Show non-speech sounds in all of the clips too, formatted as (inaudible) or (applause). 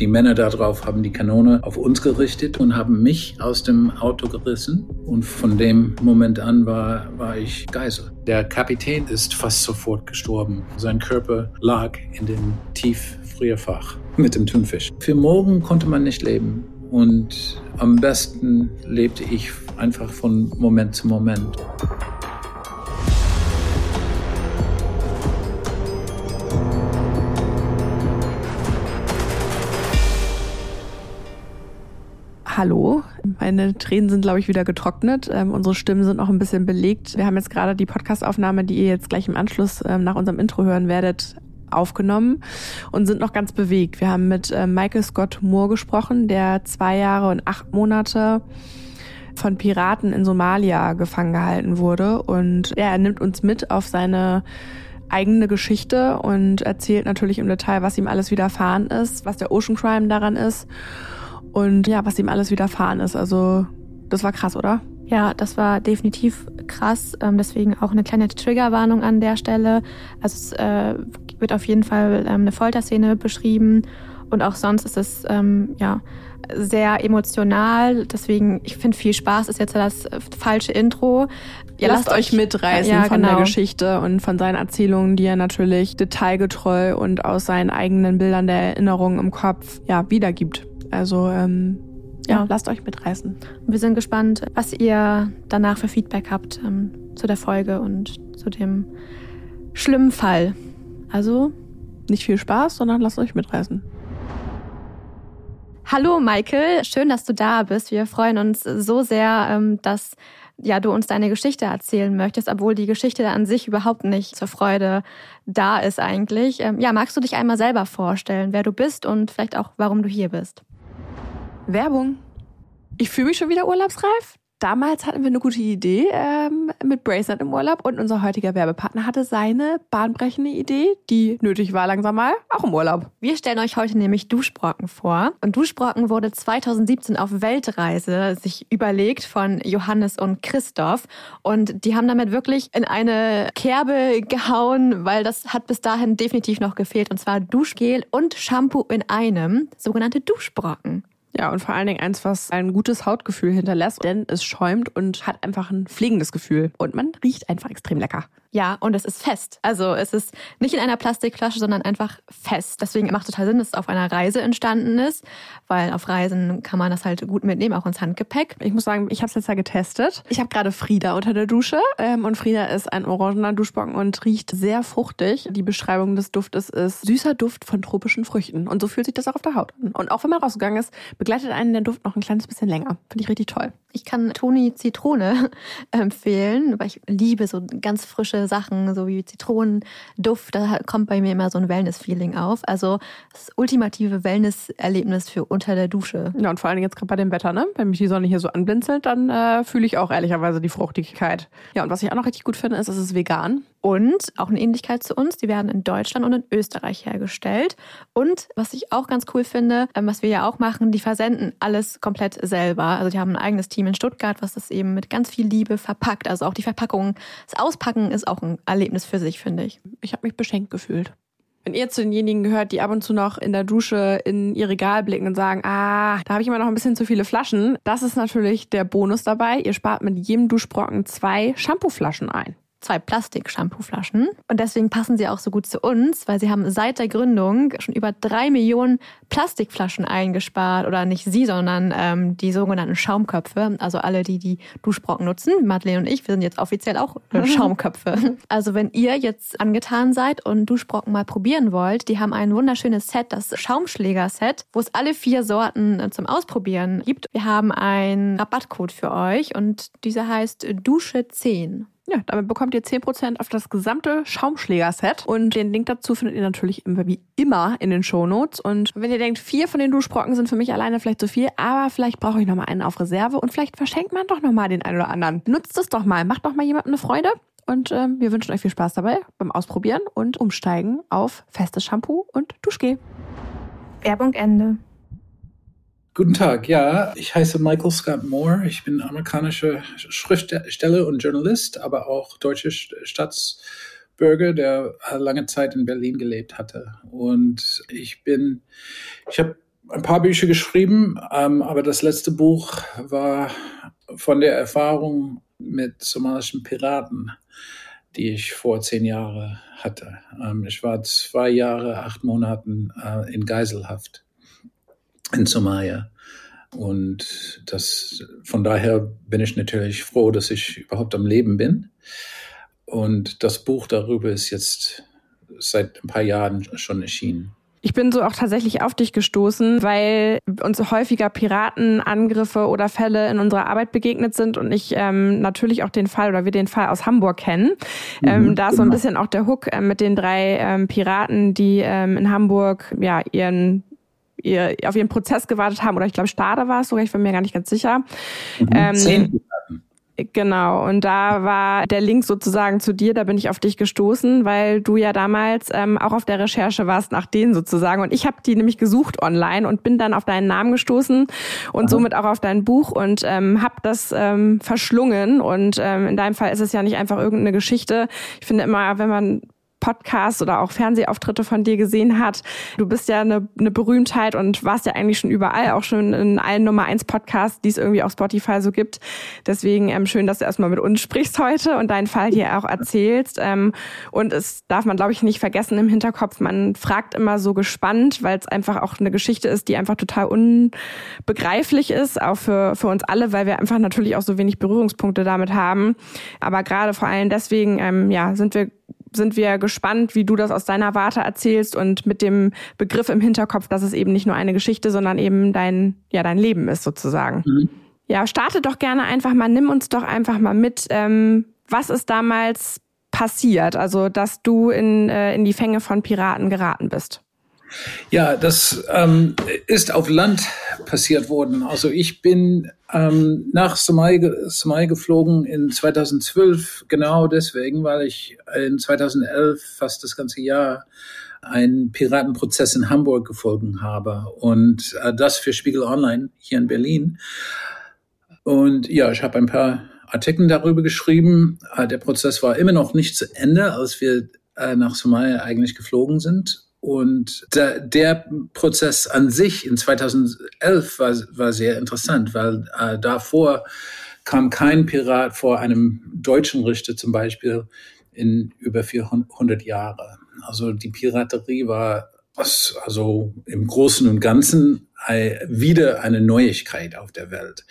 Die Männer darauf haben die Kanone auf uns gerichtet und haben mich aus dem Auto gerissen. Und von dem Moment an war, war ich Geisel. Der Kapitän ist fast sofort gestorben. Sein Körper lag in dem Tieffrierfach mit dem Thunfisch. Für morgen konnte man nicht leben. Und am besten lebte ich einfach von Moment zu Moment. Hallo. Meine Tränen sind, glaube ich, wieder getrocknet. Ähm, unsere Stimmen sind noch ein bisschen belegt. Wir haben jetzt gerade die Podcastaufnahme, die ihr jetzt gleich im Anschluss ähm, nach unserem Intro hören werdet, aufgenommen und sind noch ganz bewegt. Wir haben mit äh, Michael Scott Moore gesprochen, der zwei Jahre und acht Monate von Piraten in Somalia gefangen gehalten wurde. Und ja, er nimmt uns mit auf seine eigene Geschichte und erzählt natürlich im Detail, was ihm alles widerfahren ist, was der Ocean Crime daran ist und ja, was ihm alles widerfahren ist. Also das war krass, oder? Ja, das war definitiv krass. Ähm, deswegen auch eine kleine Triggerwarnung an der Stelle. Also es äh, wird auf jeden Fall ähm, eine Folterszene beschrieben und auch sonst ist es ähm, ja sehr emotional. Deswegen, ich finde viel Spaß ist jetzt das falsche Intro. Ihr lasst, lasst euch mitreißen ja, von genau. der Geschichte und von seinen Erzählungen, die er natürlich detailgetreu und aus seinen eigenen Bildern der Erinnerung im Kopf ja wiedergibt. Also ähm, ja, ja, lasst euch mitreißen. Wir sind gespannt, was ihr danach für Feedback habt ähm, zu der Folge und zu dem schlimmen Fall. Also nicht viel Spaß, sondern lasst euch mitreißen. Hallo Michael, schön, dass du da bist. Wir freuen uns so sehr, ähm, dass ja, du uns deine Geschichte erzählen möchtest, obwohl die Geschichte an sich überhaupt nicht zur Freude da ist eigentlich. Ähm, ja, magst du dich einmal selber vorstellen, wer du bist und vielleicht auch, warum du hier bist? Werbung. Ich fühle mich schon wieder urlaubsreif. Damals hatten wir eine gute Idee ähm, mit Bracelet im Urlaub und unser heutiger Werbepartner hatte seine bahnbrechende Idee, die nötig war langsam mal, auch im Urlaub. Wir stellen euch heute nämlich Duschbrocken vor. Und Duschbrocken wurde 2017 auf Weltreise sich überlegt von Johannes und Christoph. Und die haben damit wirklich in eine Kerbe gehauen, weil das hat bis dahin definitiv noch gefehlt. Und zwar Duschgel und Shampoo in einem, sogenannte Duschbrocken. Ja, und vor allen Dingen eins, was ein gutes Hautgefühl hinterlässt, denn es schäumt und hat einfach ein pflegendes Gefühl. Und man riecht einfach extrem lecker. Ja, und es ist fest. Also es ist nicht in einer Plastikflasche, sondern einfach fest. Deswegen macht total Sinn, dass es auf einer Reise entstanden ist, weil auf Reisen kann man das halt gut mitnehmen, auch ins Handgepäck. Ich muss sagen, ich habe es jetzt ja getestet. Ich habe gerade Frieda unter der Dusche ähm, und Frieda ist ein orangener Duschbocken und riecht sehr fruchtig. Die Beschreibung des Duftes ist süßer Duft von tropischen Früchten und so fühlt sich das auch auf der Haut an. Und auch wenn man rausgegangen ist, begleitet einen der Duft noch ein kleines bisschen länger. Finde ich richtig toll. Ich kann Toni Zitrone (laughs) empfehlen, weil ich liebe so ganz frische Sachen, so wie Zitronenduft. Da kommt bei mir immer so ein Wellness-Feeling auf. Also das ultimative Wellness-Erlebnis für unter der Dusche. Ja, und vor allem jetzt gerade bei dem Wetter, ne? Wenn mich die Sonne hier so anblinzelt, dann äh, fühle ich auch ehrlicherweise die Fruchtigkeit. Ja, und was ich auch noch richtig gut finde, ist, es ist vegan. Und auch eine Ähnlichkeit zu uns, die werden in Deutschland und in Österreich hergestellt. Und was ich auch ganz cool finde, ähm, was wir ja auch machen, die versenden alles komplett selber. Also die haben ein eigenes Team in Stuttgart, was das eben mit ganz viel Liebe verpackt. Also auch die Verpackung, das Auspacken ist auch ein Erlebnis für sich, finde ich. Ich habe mich beschenkt gefühlt. Wenn ihr zu denjenigen gehört, die ab und zu noch in der Dusche in ihr Regal blicken und sagen, ah, da habe ich immer noch ein bisschen zu viele Flaschen, das ist natürlich der Bonus dabei. Ihr spart mit jedem Duschbrocken zwei Shampooflaschen ein zwei Plastik-Shampooflaschen. Und deswegen passen sie auch so gut zu uns, weil sie haben seit der Gründung schon über drei Millionen Plastikflaschen eingespart. Oder nicht sie, sondern ähm, die sogenannten Schaumköpfe. Also alle, die die Duschbrocken nutzen. Madeleine und ich, wir sind jetzt offiziell auch (laughs) Schaumköpfe. Also wenn ihr jetzt angetan seid und Duschbrocken mal probieren wollt, die haben ein wunderschönes Set, das Schaumschläger-Set, wo es alle vier Sorten äh, zum Ausprobieren gibt. Wir haben einen Rabattcode für euch und dieser heißt Dusche 10. Ja, damit bekommt ihr 10% auf das gesamte Schaumschläger-Set. Und den Link dazu findet ihr natürlich wie immer in den Shownotes. Und wenn ihr denkt, vier von den Duschbrocken sind für mich alleine vielleicht zu viel, aber vielleicht brauche ich nochmal einen auf Reserve und vielleicht verschenkt man doch nochmal den einen oder anderen. Nutzt es doch mal, macht doch mal jemandem eine Freude. Und ähm, wir wünschen euch viel Spaß dabei beim Ausprobieren und Umsteigen auf festes Shampoo und Duschgel. Werbung Ende. Guten Tag, ja, ich heiße Michael Scott Moore. Ich bin amerikanischer Schriftsteller und Journalist, aber auch deutscher Staatsbürger, der lange Zeit in Berlin gelebt hatte. Und ich bin, ich habe ein paar Bücher geschrieben, ähm, aber das letzte Buch war von der Erfahrung mit somalischen Piraten, die ich vor zehn Jahren hatte. Ähm, ich war zwei Jahre, acht Monaten äh, in Geiselhaft in Somalia. Und das, von daher bin ich natürlich froh, dass ich überhaupt am Leben bin. Und das Buch darüber ist jetzt seit ein paar Jahren schon erschienen. Ich bin so auch tatsächlich auf dich gestoßen, weil uns häufiger Piratenangriffe oder Fälle in unserer Arbeit begegnet sind und ich ähm, natürlich auch den Fall oder wir den Fall aus Hamburg kennen. Mhm, ähm, da ist so ein genau. bisschen auch der Hook äh, mit den drei ähm, Piraten, die ähm, in Hamburg ja ihren ihr, auf ihren Prozess gewartet haben oder ich glaube Stade war es sogar, ich bin mir gar nicht ganz sicher. Mhm, ähm, Genau, und da war der Link sozusagen zu dir, da bin ich auf dich gestoßen, weil du ja damals ähm, auch auf der Recherche warst nach denen sozusagen. Und ich habe die nämlich gesucht online und bin dann auf deinen Namen gestoßen und Aha. somit auch auf dein Buch und ähm, habe das ähm, verschlungen. Und ähm, in deinem Fall ist es ja nicht einfach irgendeine Geschichte. Ich finde immer, wenn man Podcasts oder auch Fernsehauftritte von dir gesehen hat. Du bist ja eine, eine Berühmtheit und warst ja eigentlich schon überall, auch schon in allen Nummer 1 Podcasts, die es irgendwie auf Spotify so gibt. Deswegen ähm, schön, dass du erstmal mit uns sprichst heute und deinen Fall hier auch erzählst. Ähm, und es darf man, glaube ich, nicht vergessen im Hinterkopf. Man fragt immer so gespannt, weil es einfach auch eine Geschichte ist, die einfach total unbegreiflich ist, auch für, für uns alle, weil wir einfach natürlich auch so wenig Berührungspunkte damit haben. Aber gerade vor allem deswegen, ähm, ja, sind wir sind wir gespannt, wie du das aus deiner Warte erzählst und mit dem Begriff im Hinterkopf, dass es eben nicht nur eine Geschichte, sondern eben dein, ja, dein Leben ist sozusagen. Mhm. Ja, starte doch gerne einfach mal, nimm uns doch einfach mal mit. Ähm, was ist damals passiert? Also, dass du in, äh, in die Fänge von Piraten geraten bist. Ja, das ähm, ist auf Land passiert worden. Also ich bin ähm, nach Somalia, Somalia geflogen in 2012, genau deswegen, weil ich in 2011 fast das ganze Jahr einen Piratenprozess in Hamburg gefolgt habe und äh, das für Spiegel Online hier in Berlin. Und ja, ich habe ein paar Artikel darüber geschrieben. Äh, der Prozess war immer noch nicht zu Ende, als wir äh, nach Somalia eigentlich geflogen sind. Und der, der Prozess an sich in 2011 war, war sehr interessant, weil äh, davor kam kein Pirat vor einem deutschen Richter zum Beispiel in über 400 Jahre. Also die Piraterie war also im Großen und Ganzen wieder eine Neuigkeit auf der Welt.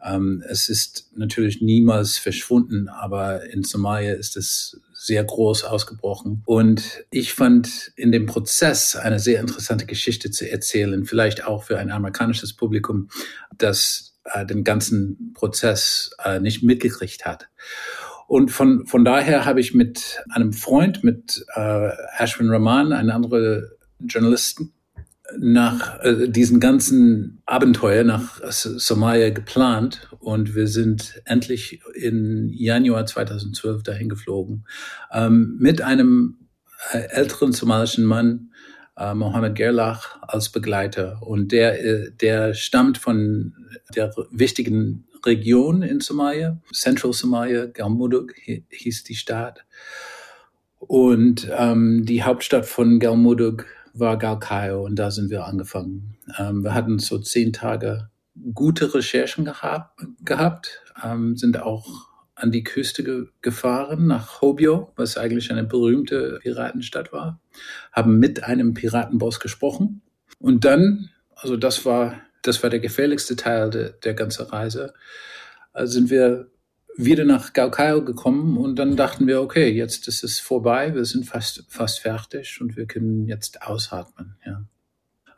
Ähm, es ist natürlich niemals verschwunden, aber in Somalia ist es sehr groß ausgebrochen. Und ich fand in dem Prozess eine sehr interessante Geschichte zu erzählen, vielleicht auch für ein amerikanisches Publikum, das äh, den ganzen Prozess äh, nicht mitgekriegt hat. Und von, von daher habe ich mit einem Freund, mit äh, Ashwin Rahman, einem anderen Journalisten, nach äh, diesen ganzen Abenteuer nach Somalia geplant und wir sind endlich in Januar 2012 dahin geflogen ähm, mit einem äh, älteren somalischen Mann, äh, Mohammed Gerlach, als Begleiter. Und der, äh, der stammt von der wichtigen Region in Somalia, Central Somalia, Galmudug hieß die Stadt. Und ähm, die Hauptstadt von Galmudug war Galkayo und da sind wir angefangen. Ähm, wir hatten so zehn Tage gute Recherchen gehabt, gehabt ähm, sind auch an die Küste ge gefahren, nach Hobyo, was eigentlich eine berühmte Piratenstadt war, haben mit einem Piratenboss gesprochen und dann, also das war, das war der gefährlichste Teil de, der ganzen Reise, also sind wir wieder nach Galkayo gekommen und dann dachten wir, okay, jetzt ist es vorbei, wir sind fast, fast fertig und wir können jetzt ausatmen. Ja.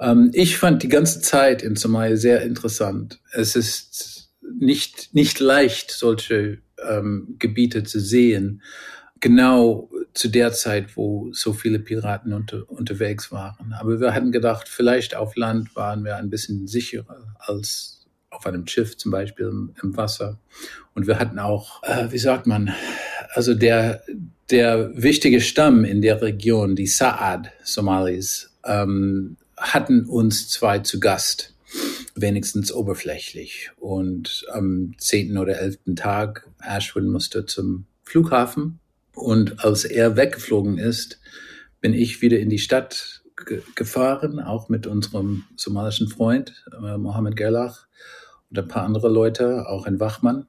Ähm, ich fand die ganze Zeit in Somalia sehr interessant. Es ist nicht, nicht leicht, solche ähm, Gebiete zu sehen, genau zu der Zeit, wo so viele Piraten unter, unterwegs waren. Aber wir hatten gedacht, vielleicht auf Land waren wir ein bisschen sicherer als auf einem Schiff zum Beispiel im, im Wasser. Und wir hatten auch, äh, wie sagt man, also der, der wichtige Stamm in der Region, die Saad-Somalis, ähm, hatten uns zwei zu Gast, wenigstens oberflächlich. Und am zehnten oder elften Tag, Ashwin musste zum Flughafen. Und als er weggeflogen ist, bin ich wieder in die Stadt gefahren, auch mit unserem somalischen Freund äh, Mohammed Gerlach und ein paar andere Leute, auch in Wachmann.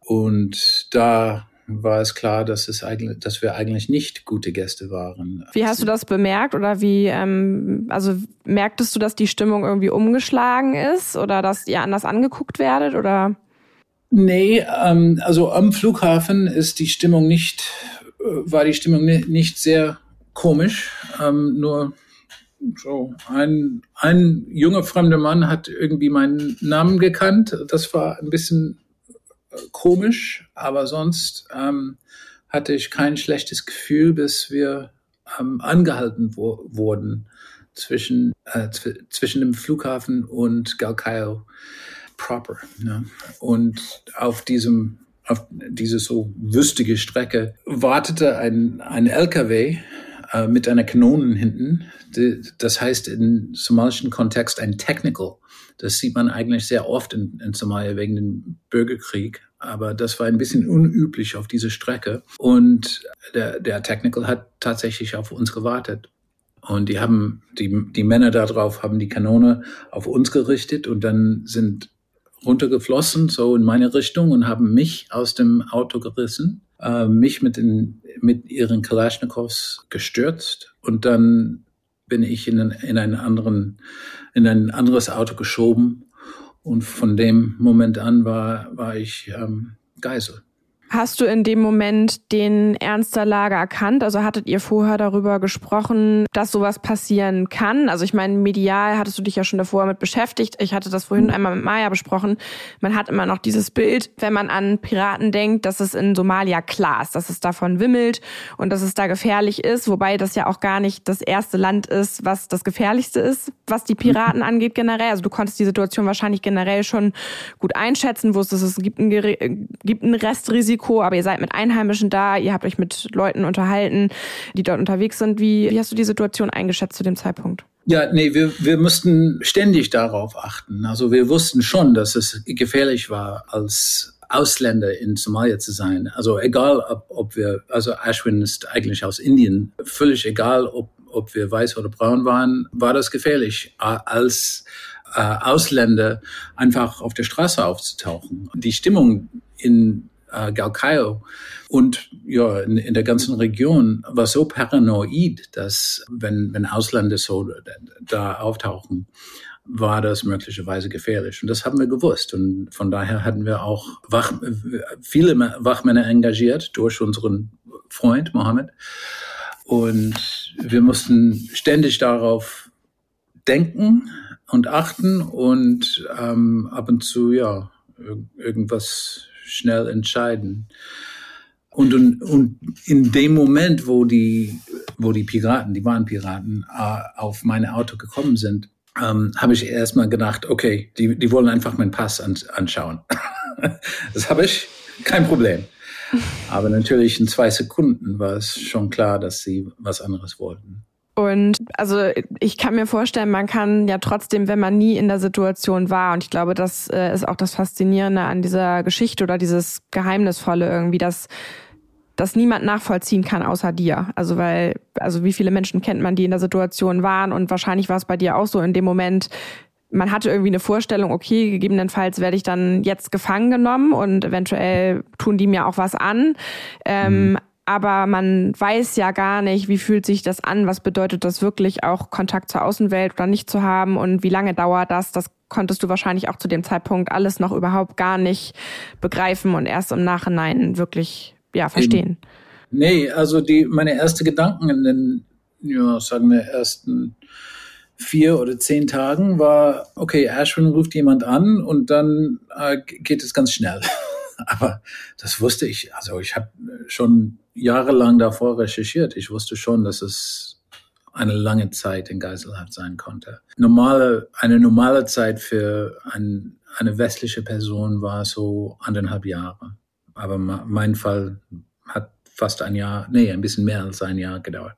Und da war es klar, dass, es eigentlich, dass wir eigentlich nicht gute Gäste waren. Wie hast du das bemerkt oder wie, ähm, also merktest du, dass die Stimmung irgendwie umgeschlagen ist oder dass ihr anders angeguckt werdet oder? Nee, ähm, also am Flughafen ist die Stimmung nicht, äh, war die Stimmung nicht sehr komisch, ähm, nur so ein, ein junger fremder Mann hat irgendwie meinen Namen gekannt. Das war ein bisschen komisch, aber sonst ähm, hatte ich kein schlechtes Gefühl, bis wir ähm, angehalten wo wurden zwischen, äh, zwischen dem Flughafen und Galkayo proper. Ne? Und auf diesem auf diese so wüstige Strecke wartete ein, ein LKW äh, mit einer Kanone hinten. Das heißt im somalischen Kontext ein Technical. Das sieht man eigentlich sehr oft in, in Somalia wegen dem Bürgerkrieg. Aber das war ein bisschen unüblich auf diese Strecke. Und der, der Technical hat tatsächlich auf uns gewartet. Und die haben, die, die Männer da drauf haben die Kanone auf uns gerichtet und dann sind runtergeflossen, so in meine Richtung und haben mich aus dem Auto gerissen, äh, mich mit, den, mit ihren Kalaschnikows gestürzt und dann bin ich in, in, einen anderen, in ein anderes Auto geschoben und von dem Moment an war, war ich ähm, Geisel. Hast du in dem Moment den Ernst der Lage erkannt? Also hattet ihr vorher darüber gesprochen, dass sowas passieren kann? Also ich meine, medial hattest du dich ja schon davor mit beschäftigt. Ich hatte das vorhin einmal mit Maya besprochen. Man hat immer noch dieses Bild, wenn man an Piraten denkt, dass es in Somalia klar ist, dass es davon wimmelt und dass es da gefährlich ist, wobei das ja auch gar nicht das erste Land ist, was das gefährlichste ist, was die Piraten mhm. angeht generell. Also du konntest die Situation wahrscheinlich generell schon gut einschätzen, wusstest, es gibt ein, gibt ein Restrisiko Risiko, aber ihr seid mit Einheimischen da, ihr habt euch mit Leuten unterhalten, die dort unterwegs sind. Wie, wie hast du die Situation eingeschätzt zu dem Zeitpunkt? Ja, nee, wir, wir mussten ständig darauf achten. Also wir wussten schon, dass es gefährlich war, als Ausländer in Somalia zu sein. Also egal, ob, ob wir, also Ashwin ist eigentlich aus Indien, völlig egal, ob, ob wir weiß oder braun waren, war das gefährlich, als äh, Ausländer einfach auf der Straße aufzutauchen. Die Stimmung in äh, Galkayo und ja, in, in, der ganzen Region war so paranoid, dass wenn, wenn Ausländer so da auftauchen, war das möglicherweise gefährlich. Und das haben wir gewusst. Und von daher hatten wir auch Wach, viele Wachmänner engagiert durch unseren Freund Mohammed. Und wir mussten ständig darauf denken und achten und ähm, ab und zu ja irgendwas schnell entscheiden. Und, und, und in dem Moment, wo die, wo die Piraten, die wahren Piraten, äh, auf mein Auto gekommen sind, ähm, habe ich erstmal gedacht, okay, die, die wollen einfach meinen Pass an, anschauen. (laughs) das habe ich, kein Problem. Aber natürlich in zwei Sekunden war es schon klar, dass sie was anderes wollten. Und also ich kann mir vorstellen, man kann ja trotzdem, wenn man nie in der Situation war, und ich glaube, das äh, ist auch das Faszinierende an dieser Geschichte oder dieses Geheimnisvolle irgendwie, dass das niemand nachvollziehen kann außer dir. Also weil, also wie viele Menschen kennt man, die in der Situation waren und wahrscheinlich war es bei dir auch so in dem Moment, man hatte irgendwie eine Vorstellung, okay, gegebenenfalls werde ich dann jetzt gefangen genommen und eventuell tun die mir auch was an. Ähm, mhm aber man weiß ja gar nicht, wie fühlt sich das an, was bedeutet das wirklich auch Kontakt zur Außenwelt oder nicht zu haben und wie lange dauert das, das konntest du wahrscheinlich auch zu dem Zeitpunkt alles noch überhaupt gar nicht begreifen und erst im Nachhinein wirklich ja verstehen. Nee, also die meine erste Gedanken in den ja, sagen wir ersten vier oder zehn Tagen war, okay, Ashwin ruft jemand an und dann äh, geht es ganz schnell. (laughs) Aber das wusste ich. Also ich habe schon jahrelang davor recherchiert. Ich wusste schon, dass es eine lange Zeit in Geiselhaft sein konnte. Normale, eine normale Zeit für ein, eine westliche Person war so anderthalb Jahre. Aber mein Fall hat fast ein Jahr, nee, ein bisschen mehr als ein Jahr gedauert.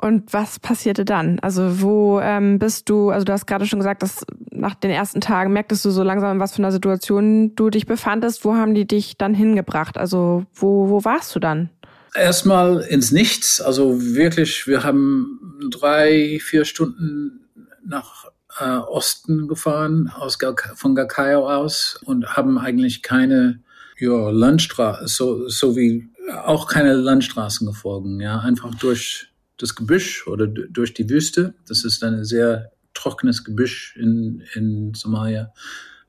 Und was passierte dann? Also wo ähm, bist du, also du hast gerade schon gesagt, dass nach den ersten Tagen merktest du so langsam, in was für einer Situation du dich befandest. Wo haben die dich dann hingebracht? Also wo, wo warst du dann? Erstmal ins Nichts. Also wirklich, wir haben drei, vier Stunden nach äh, Osten gefahren, aus von Galkayo aus und haben eigentlich keine ja, Landstraße, so, so wie auch keine Landstraßen gefolgt, ja, einfach durch das Gebüsch oder durch die Wüste. Das ist ein sehr trockenes Gebüsch in, in Somalia,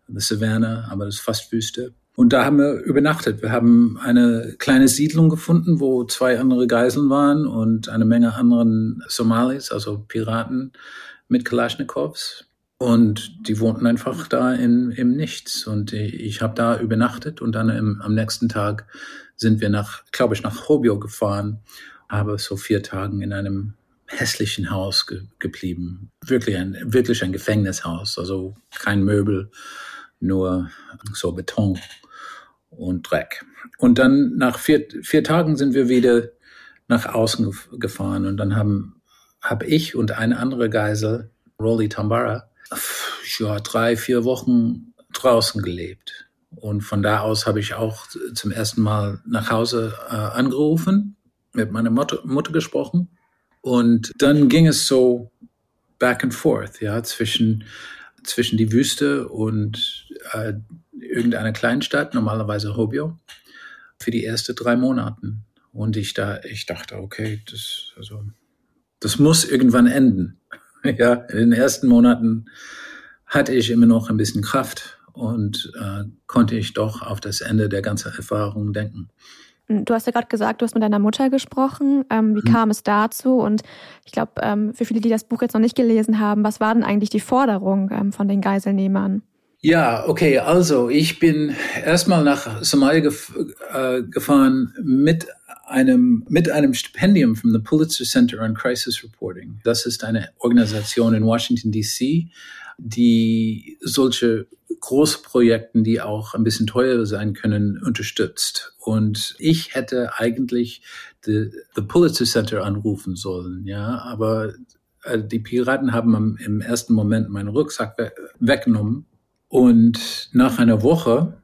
the Savannah, aber das ist fast Wüste. Und da haben wir übernachtet. Wir haben eine kleine Siedlung gefunden, wo zwei andere Geiseln waren und eine Menge anderen Somalis, also Piraten mit Kalaschnikows. Und die wohnten einfach da in, im Nichts. Und ich habe da übernachtet und dann im, am nächsten Tag sind wir nach, glaube ich, nach Hobio gefahren, habe so vier Tagen in einem hässlichen Haus ge geblieben. Wirklich ein, wirklich ein Gefängnishaus, also kein Möbel, nur so Beton und Dreck. Und dann nach vier, vier Tagen sind wir wieder nach außen gefahren und dann haben, habe ich und eine andere Geisel, Rolly Tambara, ja, drei, vier Wochen draußen gelebt. Und von da aus habe ich auch zum ersten Mal nach Hause äh, angerufen, mit meiner Mutter, Mutter gesprochen. Und dann ging es so back and forth, ja, zwischen, zwischen die Wüste und äh, irgendeiner Kleinstadt, normalerweise Hobio, für die ersten drei Monate. Und ich da, ich dachte, okay, das, also, das muss irgendwann enden. (laughs) ja, in den ersten Monaten hatte ich immer noch ein bisschen Kraft und äh, konnte ich doch auf das Ende der ganzen Erfahrung denken. Du hast ja gerade gesagt, du hast mit deiner Mutter gesprochen. Ähm, wie mhm. kam es dazu? Und ich glaube, ähm, für viele, die das Buch jetzt noch nicht gelesen haben, was war denn eigentlich die Forderung ähm, von den Geiselnehmern? Ja, okay, also ich bin erstmal nach Somalia gef äh, gefahren mit einem, mit einem Stipendium vom the Pulitzer Center on Crisis Reporting. Das ist eine Organisation in Washington, DC, die solche Großprojekten, die auch ein bisschen teuer sein können, unterstützt. Und ich hätte eigentlich the, the Pulitzer Center anrufen sollen, ja, aber äh, die Piraten haben im ersten Moment meinen Rucksack we weggenommen. Und nach einer Woche,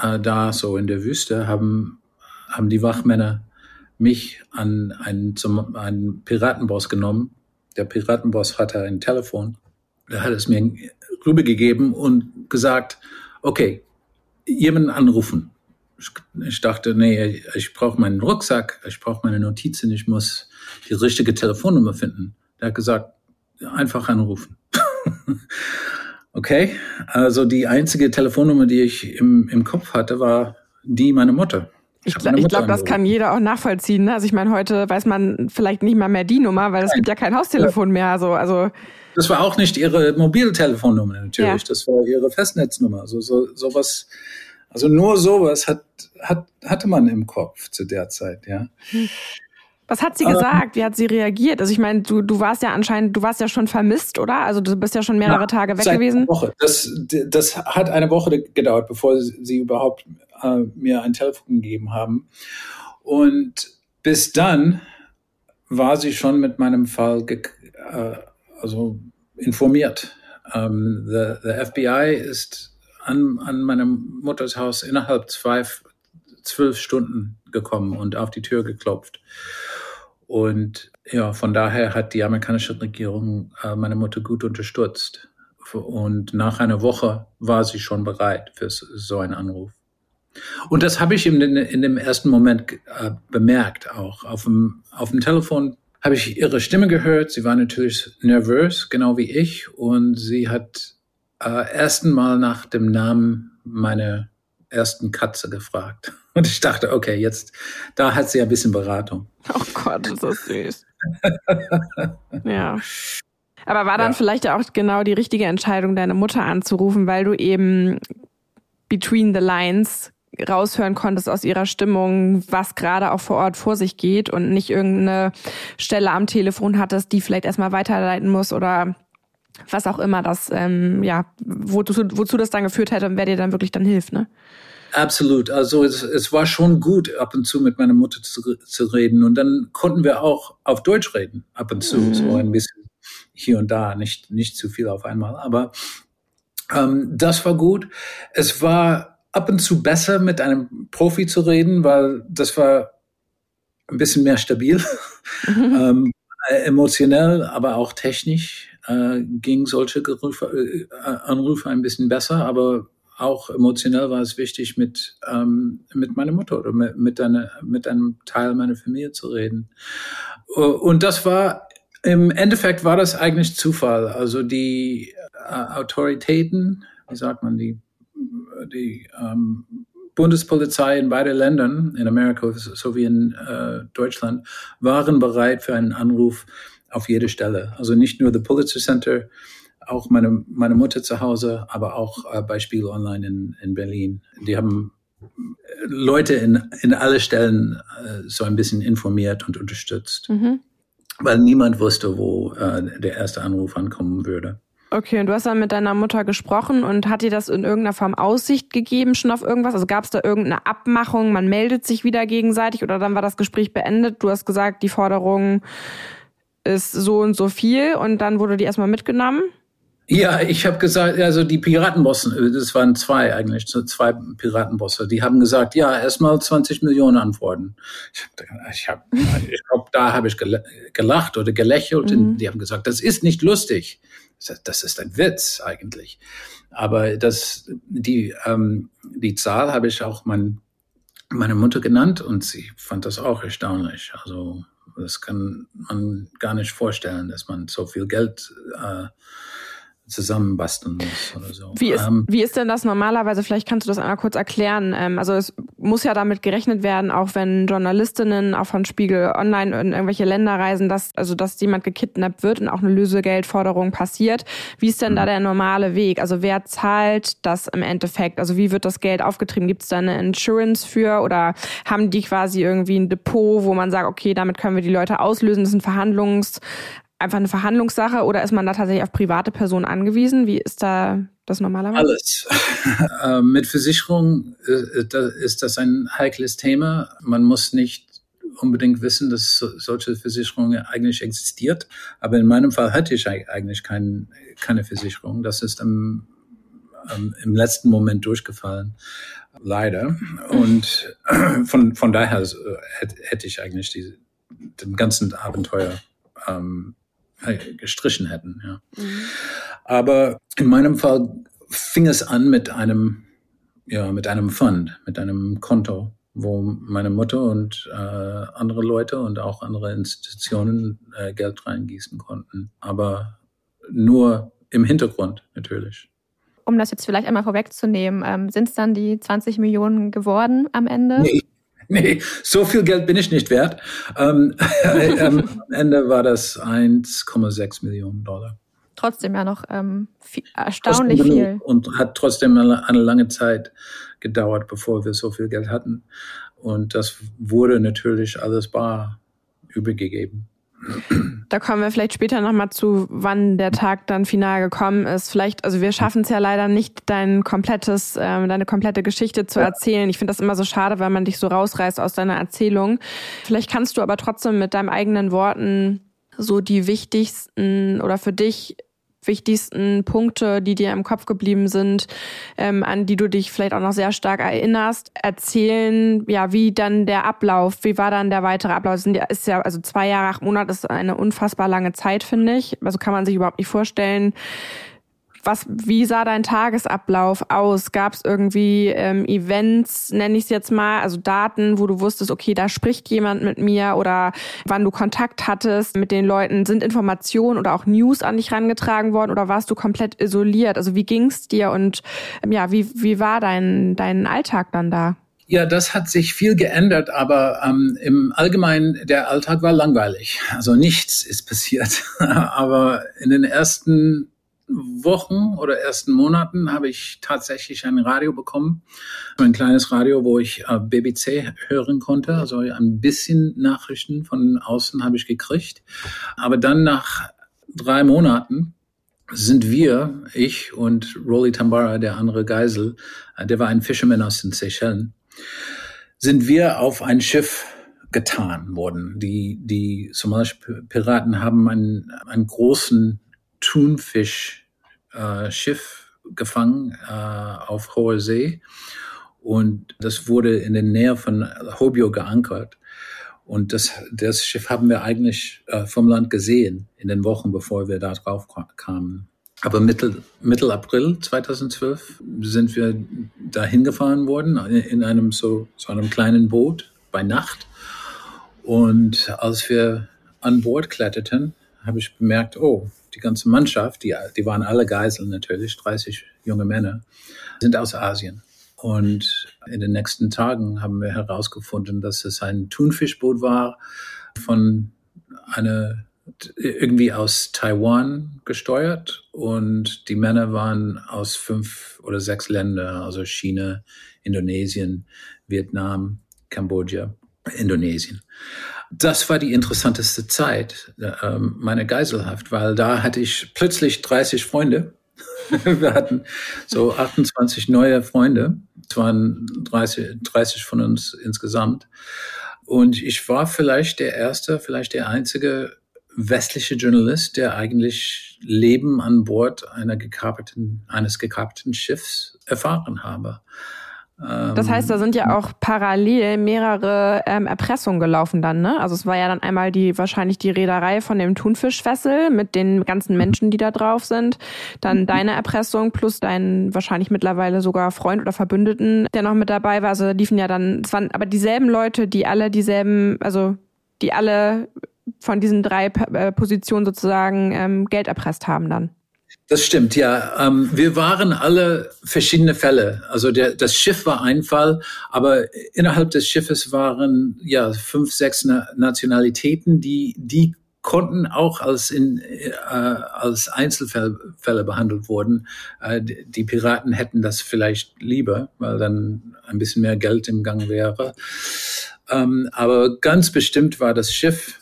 äh, da so in der Wüste, haben, haben die Wachmänner mich an einen, zum, einen Piratenboss genommen. Der Piratenboss hatte ein Telefon. Der hat es mir rübergegeben und gesagt, okay, jemanden anrufen. Ich dachte, nee, ich brauche meinen Rucksack, ich brauche meine Notizen, ich muss die richtige Telefonnummer finden. Der hat gesagt, einfach anrufen. (laughs) okay, also die einzige Telefonnummer, die ich im, im Kopf hatte, war die meiner Mutter. Ich, ich, glaube, das kann jeder auch nachvollziehen. Ne? Also ich meine, heute weiß man vielleicht nicht mal mehr die Nummer, weil es gibt ja kein Haustelefon mehr. Also, also das war auch nicht ihre Mobiltelefonnummer natürlich, ja. das war ihre Festnetznummer. Also so, sowas, also nur sowas hat, hat, hatte man im Kopf zu der Zeit, ja. Was hat sie gesagt? Wie hat sie reagiert? Also ich meine, du, du warst ja anscheinend, du warst ja schon vermisst, oder? Also du bist ja schon mehrere ja, Tage weg gewesen. Woche. Das, das hat eine Woche gedauert, bevor sie überhaupt äh, mir ein Telefon gegeben haben. Und bis dann war sie schon mit meinem Fall äh, also informiert. Um, the, the FBI ist an, an meinem Mutters Haus innerhalb zwei, zwölf Stunden gekommen und auf die Tür geklopft. Und ja, von daher hat die amerikanische Regierung äh, meine Mutter gut unterstützt. Und nach einer Woche war sie schon bereit für so einen Anruf. Und das habe ich in, in dem ersten Moment äh, bemerkt auch. Auf dem, auf dem Telefon habe ich ihre Stimme gehört. Sie war natürlich nervös, genau wie ich. Und sie hat äh, ersten Mal nach dem Namen meiner ersten Katze gefragt. Und ich dachte, okay, jetzt, da hat sie ein bisschen Beratung. Oh Gott, ist das süß. (laughs) ja. Aber war dann ja. vielleicht auch genau die richtige Entscheidung, deine Mutter anzurufen, weil du eben between the lines raushören konntest aus ihrer Stimmung, was gerade auch vor Ort vor sich geht und nicht irgendeine Stelle am Telefon hattest, die vielleicht erstmal weiterleiten muss oder was auch immer das, ähm, ja, wozu, wozu das dann geführt hätte und wer dir dann wirklich dann hilft, ne? Absolut. Also es, es war schon gut, ab und zu mit meiner Mutter zu, zu reden. Und dann konnten wir auch auf Deutsch reden, ab und zu, mhm. so ein bisschen hier und da, nicht, nicht zu viel auf einmal. Aber ähm, das war gut. Es war ab und zu besser, mit einem Profi zu reden, weil das war ein bisschen mehr stabil. Mhm. (laughs) ähm, Äh, emotionell, aber auch technisch äh, ging solche Gerufe, äh, Anrufe ein bisschen besser, aber auch emotionell war es wichtig, mit, ähm, mit meiner Mutter oder mit, mit, einer, mit einem Teil meiner Familie zu reden. Und das war, im Endeffekt war das eigentlich Zufall. Also die äh, Autoritäten, wie sagt man, die, die ähm, Bundespolizei in beiden Ländern, in Amerika sowie in äh, Deutschland, waren bereit für einen Anruf auf jede Stelle. Also nicht nur the Pulitzer Center, auch meine, meine Mutter zu Hause, aber auch äh, bei Spiegel Online in, in Berlin. Die haben äh, Leute in, in alle Stellen äh, so ein bisschen informiert und unterstützt, mhm. weil niemand wusste, wo äh, der erste Anruf ankommen würde. Okay, und du hast dann mit deiner Mutter gesprochen und hat dir das in irgendeiner Form Aussicht gegeben schon auf irgendwas? Also gab es da irgendeine Abmachung, man meldet sich wieder gegenseitig oder dann war das Gespräch beendet? Du hast gesagt, die Forderung ist so und so viel und dann wurde die erstmal mitgenommen? Ja, ich habe gesagt, also die Piratenbossen, das waren zwei eigentlich, so zwei Piratenbosse, die haben gesagt, ja, erstmal 20 Millionen antworten. Ich, ich, hab, (laughs) ich glaube, da habe ich gelacht oder gelächelt mhm. und die haben gesagt, das ist nicht lustig. Das ist ein Witz eigentlich. Aber das, die, ähm, die Zahl habe ich auch mein, meine Mutter genannt und sie fand das auch erstaunlich. Also das kann man gar nicht vorstellen, dass man so viel Geld äh, zusammenbasteln muss oder so. Wie ist, ähm, wie ist denn das normalerweise? Vielleicht kannst du das einmal kurz erklären. Ähm, also es muss ja damit gerechnet werden, auch wenn Journalistinnen auch von Spiegel Online in irgendwelche Länder reisen, dass also dass jemand gekidnappt wird und auch eine Lösegeldforderung passiert. Wie ist denn mhm. da der normale Weg? Also wer zahlt das im Endeffekt? Also wie wird das Geld aufgetrieben? Gibt es da eine Insurance für oder haben die quasi irgendwie ein Depot, wo man sagt, okay, damit können wir die Leute auslösen? Das sind Verhandlungs einfach eine Verhandlungssache oder ist man da tatsächlich auf private Personen angewiesen? Wie ist da das normalerweise? Alles. (laughs) äh, mit Versicherung äh, ist das ein heikles Thema. Man muss nicht unbedingt wissen, dass so, solche Versicherung eigentlich existiert. Aber in meinem Fall hatte ich eigentlich kein, keine Versicherung. Das ist im, im letzten Moment durchgefallen. Leider. Und (clears throat) von, von daher äh, hätte ich eigentlich die, den ganzen Abenteuer ähm, gestrichen hätten. Ja. Mhm. Aber in meinem Fall fing es an mit einem, ja, mit einem Fund, mit einem Konto, wo meine Mutter und äh, andere Leute und auch andere Institutionen äh, Geld reingießen konnten. Aber nur im Hintergrund natürlich. Um das jetzt vielleicht einmal vorwegzunehmen, ähm, sind es dann die 20 Millionen geworden am Ende? Nee, (laughs) Nee, so viel Geld bin ich nicht wert. Ähm, (laughs) äh, am Ende war das 1,6 Millionen Dollar. Trotzdem ja noch ähm, viel, erstaunlich viel. Und hat trotzdem eine, eine lange Zeit gedauert, bevor wir so viel Geld hatten. Und das wurde natürlich alles bar übergegeben. Da kommen wir vielleicht später nochmal zu, wann der Tag dann final gekommen ist. Vielleicht, also wir schaffen es ja leider nicht, dein komplettes, äh, deine komplette Geschichte zu erzählen. Ich finde das immer so schade, weil man dich so rausreißt aus deiner Erzählung. Vielleicht kannst du aber trotzdem mit deinen eigenen Worten so die wichtigsten oder für dich wichtigsten Punkte, die dir im Kopf geblieben sind, ähm, an die du dich vielleicht auch noch sehr stark erinnerst, erzählen, ja, wie dann der Ablauf, wie war dann der weitere Ablauf? Sind ja, ist ja, also zwei Jahre, acht Monate ist eine unfassbar lange Zeit, finde ich. Also kann man sich überhaupt nicht vorstellen, was, wie sah dein Tagesablauf aus? Gab es irgendwie ähm, Events, nenne ich es jetzt mal, also Daten, wo du wusstest, okay, da spricht jemand mit mir oder wann du Kontakt hattest mit den Leuten? Sind Informationen oder auch News an dich rangetragen worden oder warst du komplett isoliert? Also wie ging's dir und ähm, ja, wie, wie war dein, dein Alltag dann da? Ja, das hat sich viel geändert, aber ähm, im Allgemeinen der Alltag war langweilig. Also nichts ist passiert. (laughs) aber in den ersten Wochen oder ersten Monaten habe ich tatsächlich ein Radio bekommen. Ein kleines Radio, wo ich äh, BBC hören konnte. Also ein bisschen Nachrichten von außen habe ich gekriegt. Aber dann nach drei Monaten sind wir, ich und Rolly Tambara, der andere Geisel, äh, der war ein Fisherman aus den Seychellen, sind wir auf ein Schiff getan worden. Die, die somalische Piraten haben einen, einen großen Thunfisch äh, Schiff gefangen äh, auf hoher See und das wurde in der Nähe von Hobyo geankert. Und das, das Schiff haben wir eigentlich äh, vom Land gesehen in den Wochen, bevor wir da drauf kamen. Aber Mitte, Mitte April 2012 sind wir dahin gefahren worden in einem so, so einem kleinen Boot bei Nacht. Und als wir an Bord kletterten, habe ich bemerkt, oh, die ganze Mannschaft, die, die waren alle Geiseln natürlich, 30 junge Männer, sind aus Asien. Und in den nächsten Tagen haben wir herausgefunden, dass es ein Thunfischboot war von einer irgendwie aus Taiwan gesteuert und die Männer waren aus fünf oder sechs Ländern, also China, Indonesien, Vietnam, Kambodscha, Indonesien. Das war die interessanteste Zeit äh, meiner Geiselhaft, weil da hatte ich plötzlich 30 Freunde. (laughs) Wir hatten so 28 neue Freunde. Es waren 30, 30 von uns insgesamt. Und ich war vielleicht der erste, vielleicht der einzige westliche Journalist, der eigentlich Leben an Bord einer gekapten, eines gekapten Schiffs erfahren habe. Das heißt, da sind ja auch parallel mehrere ähm, Erpressungen gelaufen dann, ne? Also es war ja dann einmal die wahrscheinlich die Reederei von dem Thunfischfessel mit den ganzen Menschen, die da drauf sind, dann mhm. deine Erpressung plus dein wahrscheinlich mittlerweile sogar Freund oder Verbündeten, der noch mit dabei war. Also liefen ja dann, es waren aber dieselben Leute, die alle dieselben, also die alle von diesen drei äh, Positionen sozusagen ähm, Geld erpresst haben dann. Das stimmt, ja. Ähm, wir waren alle verschiedene Fälle. Also der, das Schiff war ein Fall, aber innerhalb des Schiffes waren ja fünf, sechs Na Nationalitäten, die, die konnten auch als in äh, als Einzelfälle behandelt wurden. Äh, die Piraten hätten das vielleicht lieber, weil dann ein bisschen mehr Geld im Gang wäre. Ähm, aber ganz bestimmt war das Schiff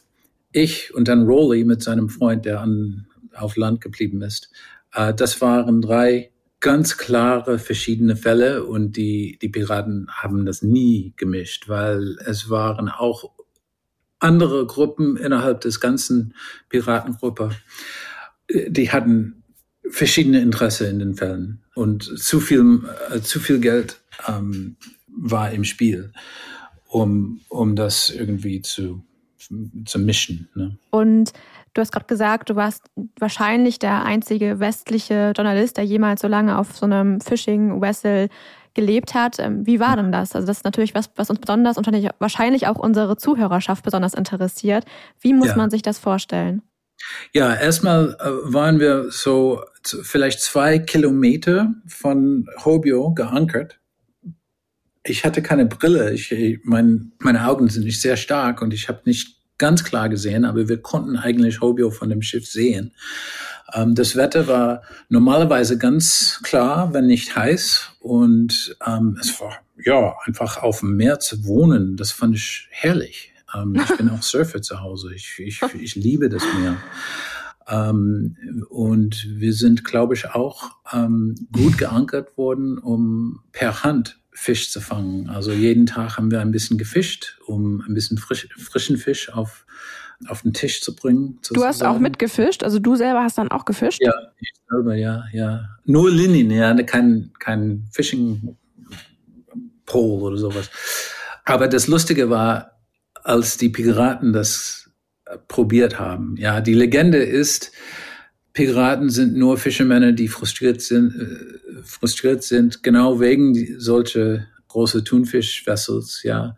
ich und dann Rowley mit seinem Freund, der an, auf Land geblieben ist. Äh, das waren drei ganz klare verschiedene Fälle und die, die Piraten haben das nie gemischt, weil es waren auch andere Gruppen innerhalb des ganzen Piratengruppe, die hatten verschiedene Interesse in den Fällen und zu viel, äh, zu viel Geld ähm, war im Spiel, um, um das irgendwie zu zu mischen. Ne? Und du hast gerade gesagt, du warst wahrscheinlich der einzige westliche Journalist, der jemals so lange auf so einem Fishing-Vessel gelebt hat. Ähm, wie war denn das? Also das ist natürlich was, was uns besonders und wahrscheinlich auch unsere Zuhörerschaft besonders interessiert. Wie muss ja. man sich das vorstellen? Ja, erstmal äh, waren wir so vielleicht zwei Kilometer von Hobio geankert ich hatte keine Brille. Ich, mein, meine Augen sind nicht sehr stark und ich habe nicht ganz klar gesehen, aber wir konnten eigentlich Hobio von dem Schiff sehen. Ähm, das Wetter war normalerweise ganz klar, wenn nicht heiß und ähm, es war ja einfach auf dem Meer zu wohnen. Das fand ich herrlich. Ähm, ich bin auch (laughs) Surfer zu Hause. Ich, ich, ich liebe das Meer. Ähm, und wir sind, glaube ich, auch ähm, gut geankert worden, um per Hand Fisch zu fangen. Also jeden Tag haben wir ein bisschen gefischt, um ein bisschen frisch, frischen Fisch auf, auf den Tisch zu bringen. Du hast auch mitgefischt? Also du selber hast dann auch gefischt? Ja, ich selber, ja, ja. Nur Linien, ja, kein, kein Fishing Pole oder sowas. Aber das Lustige war, als die Piraten das probiert haben. Ja, die Legende ist, Piraten sind nur Fischermänner, die frustriert sind, äh, frustriert sind, genau wegen solche große Thunfischvessels, ja.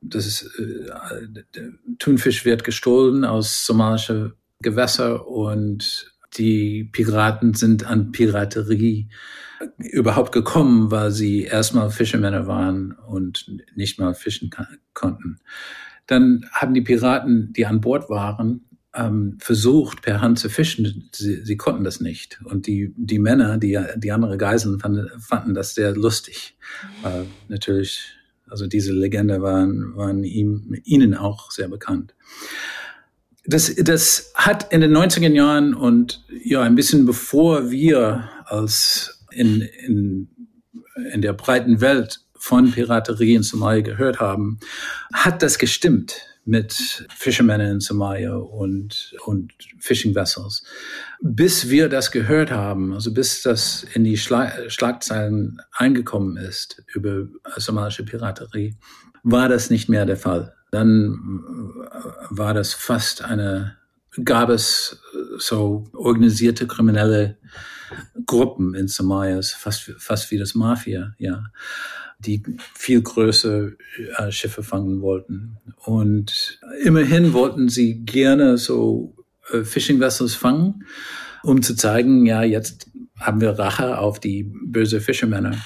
Das ist, äh, Thunfisch wird gestohlen aus somalischer Gewässer und die Piraten sind an Piraterie überhaupt gekommen, weil sie erstmal Fischermänner waren und nicht mal fischen konnten. Dann haben die Piraten, die an Bord waren, ähm, versucht, per Hand zu fischen. Sie, sie konnten das nicht. Und die, die Männer, die, die andere Geiseln fanden, fanden das sehr lustig. Äh, natürlich, also diese Legende waren, waren ihm, ihnen auch sehr bekannt. Das, das hat in den 90er Jahren und ja, ein bisschen bevor wir als in, in, in der breiten Welt von Piraterie in Somalia gehört haben, hat das gestimmt mit Fishermen in Somalia und, und Fishing Vessels. Bis wir das gehört haben, also bis das in die Schla Schlagzeilen eingekommen ist über somalische Piraterie, war das nicht mehr der Fall. Dann war das fast eine, gab es so organisierte kriminelle Gruppen in Somalia, fast, fast wie das Mafia, ja die viel größere äh, Schiffe fangen wollten. Und immerhin wollten sie gerne so äh, Fishing Vessels fangen, um zu zeigen, ja, jetzt haben wir Rache auf die böse Fischermänner.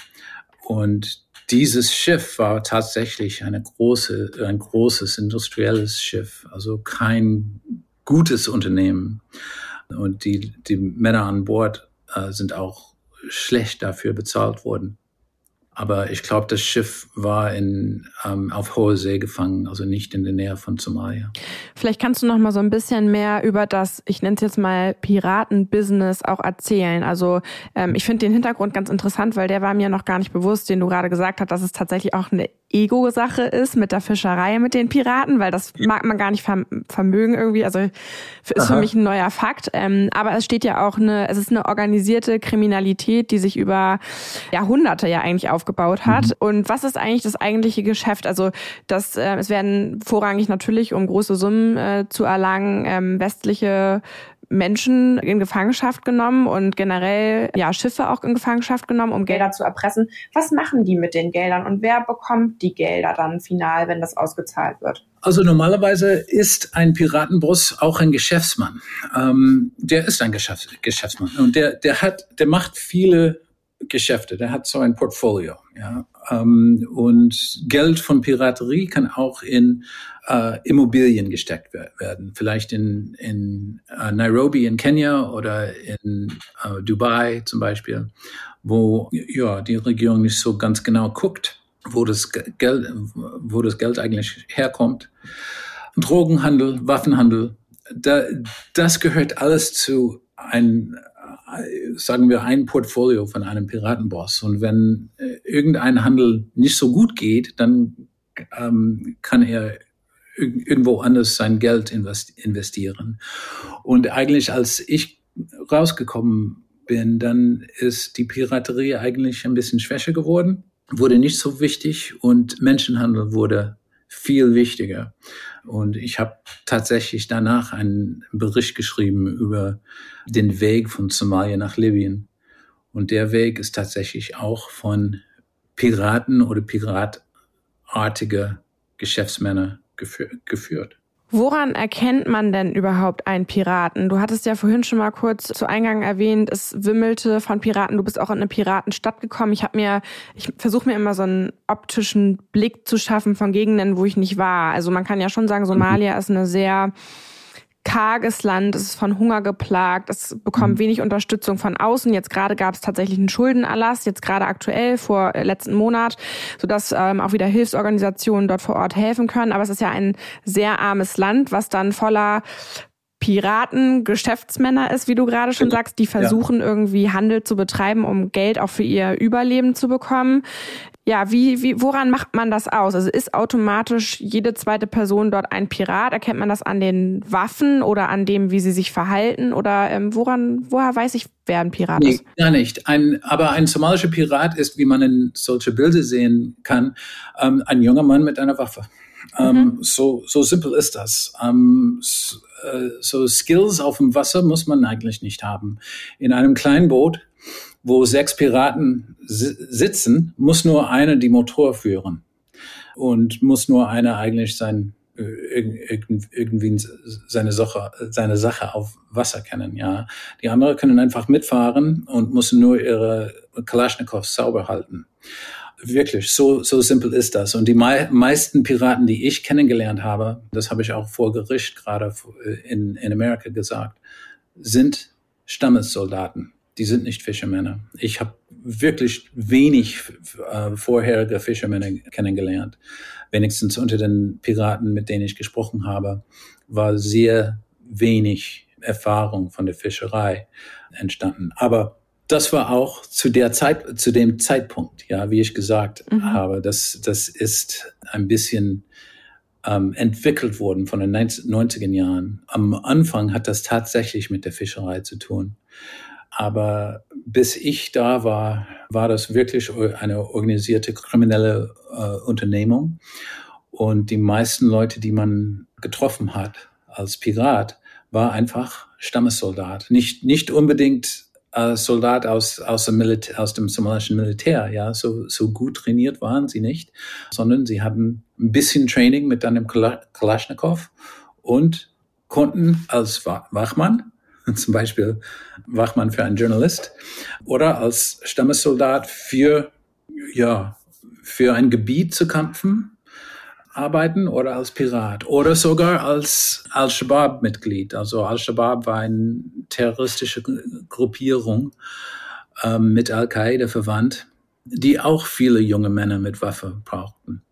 Und dieses Schiff war tatsächlich eine große, ein großes industrielles Schiff, also kein gutes Unternehmen. Und die, die Männer an Bord äh, sind auch schlecht dafür bezahlt worden. Aber ich glaube, das Schiff war in, ähm, auf hoher See gefangen, also nicht in der Nähe von Somalia. Vielleicht kannst du noch mal so ein bisschen mehr über das, ich nenne es jetzt mal Piratenbusiness auch erzählen. Also ähm, ich finde den Hintergrund ganz interessant, weil der war mir noch gar nicht bewusst, den du gerade gesagt hast, dass es tatsächlich auch eine Ego-Sache ist mit der Fischerei mit den Piraten, weil das mag man gar nicht vermögen irgendwie. Also ist Aha. für mich ein neuer Fakt. Ähm, aber es steht ja auch eine, es ist eine organisierte Kriminalität, die sich über Jahrhunderte ja eigentlich aufgebaut hat. Mhm. Und was ist eigentlich das eigentliche Geschäft? Also das, äh, es werden vorrangig natürlich, um große Summen äh, zu erlangen, ähm, westliche Menschen in Gefangenschaft genommen und generell ja Schiffe auch in Gefangenschaft genommen, um Gelder zu erpressen. Was machen die mit den Geldern und wer bekommt die Gelder dann final, wenn das ausgezahlt wird? Also normalerweise ist ein Piratenboss auch ein Geschäftsmann. Ähm, der ist ein Geschäfts Geschäftsmann und der der hat der macht viele Geschäfte. Der hat so ein Portfolio. Ja, ähm, und Geld von Piraterie kann auch in äh, Immobilien gesteckt werden. Vielleicht in, in äh, Nairobi in Kenia oder in äh, Dubai zum Beispiel, wo ja, die Regierung nicht so ganz genau guckt, wo das Geld, wo das Geld eigentlich herkommt. Drogenhandel, Waffenhandel, da, das gehört alles zu ein sagen wir, ein Portfolio von einem Piratenboss. Und wenn äh, irgendein Handel nicht so gut geht, dann ähm, kann er irgendwo anders sein Geld investieren. Und eigentlich, als ich rausgekommen bin, dann ist die Piraterie eigentlich ein bisschen schwächer geworden, wurde nicht so wichtig und Menschenhandel wurde viel wichtiger. Und ich habe tatsächlich danach einen Bericht geschrieben über den Weg von Somalia nach Libyen. Und der Weg ist tatsächlich auch von Piraten oder piratartige Geschäftsmänner geführt. Woran erkennt man denn überhaupt einen Piraten? Du hattest ja vorhin schon mal kurz zu Eingang erwähnt, es wimmelte von Piraten. Du bist auch in eine Piratenstadt gekommen. Ich habe mir, ich versuche mir immer so einen optischen Blick zu schaffen von Gegenden, wo ich nicht war. Also man kann ja schon sagen, Somalia ist eine sehr karges Land, es ist von Hunger geplagt, es bekommt mhm. wenig Unterstützung von außen. Jetzt gerade gab es tatsächlich einen Schuldenerlass, jetzt gerade aktuell vor äh, letzten Monat, sodass ähm, auch wieder Hilfsorganisationen dort vor Ort helfen können. Aber es ist ja ein sehr armes Land, was dann voller Piraten, Geschäftsmänner ist, wie du gerade schon genau. sagst, die versuchen ja. irgendwie Handel zu betreiben, um Geld auch für ihr Überleben zu bekommen. Ja, wie, wie, woran macht man das aus? Also ist automatisch jede zweite Person dort ein Pirat? Erkennt man das an den Waffen oder an dem, wie sie sich verhalten? Oder ähm, woran, woher weiß ich, wer ein Pirat nee, ist? Gar nicht. Ein, aber ein somalischer Pirat ist, wie man in solche Bilder sehen kann, ähm, ein junger Mann mit einer Waffe. Ähm, mhm. so, so simpel ist das. Ähm, so, äh, so Skills auf dem Wasser muss man eigentlich nicht haben. In einem kleinen Boot, wo sechs Piraten sitzen, muss nur einer die Motor führen und muss nur einer eigentlich sein äh, irgendwie seine Sache, seine Sache auf Wasser kennen, ja. Die anderen können einfach mitfahren und müssen nur ihre Kalaschnikows sauber halten. Wirklich, so, so simpel ist das. Und die mei meisten Piraten, die ich kennengelernt habe, das habe ich auch vor Gericht gerade in, in Amerika gesagt, sind Stammessoldaten. Die sind nicht Fischermänner. Ich habe wirklich wenig äh, vorherige Fischermänner kennengelernt. Wenigstens unter den Piraten, mit denen ich gesprochen habe, war sehr wenig Erfahrung von der Fischerei entstanden. Aber das war auch zu der Zeit, zu dem Zeitpunkt, ja, wie ich gesagt mhm. habe, das, das ist ein bisschen ähm, entwickelt wurden von den 90er Jahren. Am Anfang hat das tatsächlich mit der Fischerei zu tun. Aber bis ich da war, war das wirklich eine organisierte kriminelle äh, Unternehmung. Und die meisten Leute, die man getroffen hat als Pirat, war einfach Stammessoldat. Nicht, nicht unbedingt äh, Soldat aus, aus, dem Militär, aus dem somalischen Militär. Ja, so, so gut trainiert waren sie nicht, sondern sie hatten ein bisschen Training mit einem Kalaschnikow und konnten als Wachmann, (laughs) zum Beispiel Wachmann für einen Journalist, oder als Stammessoldat für, ja, für ein Gebiet zu kämpfen, arbeiten oder als Pirat oder sogar als Al-Shabaab-Mitglied. Also Al-Shabaab war eine terroristische Gruppierung ähm, mit Al-Qaida verwandt, die auch viele junge Männer mit Waffe brauchten.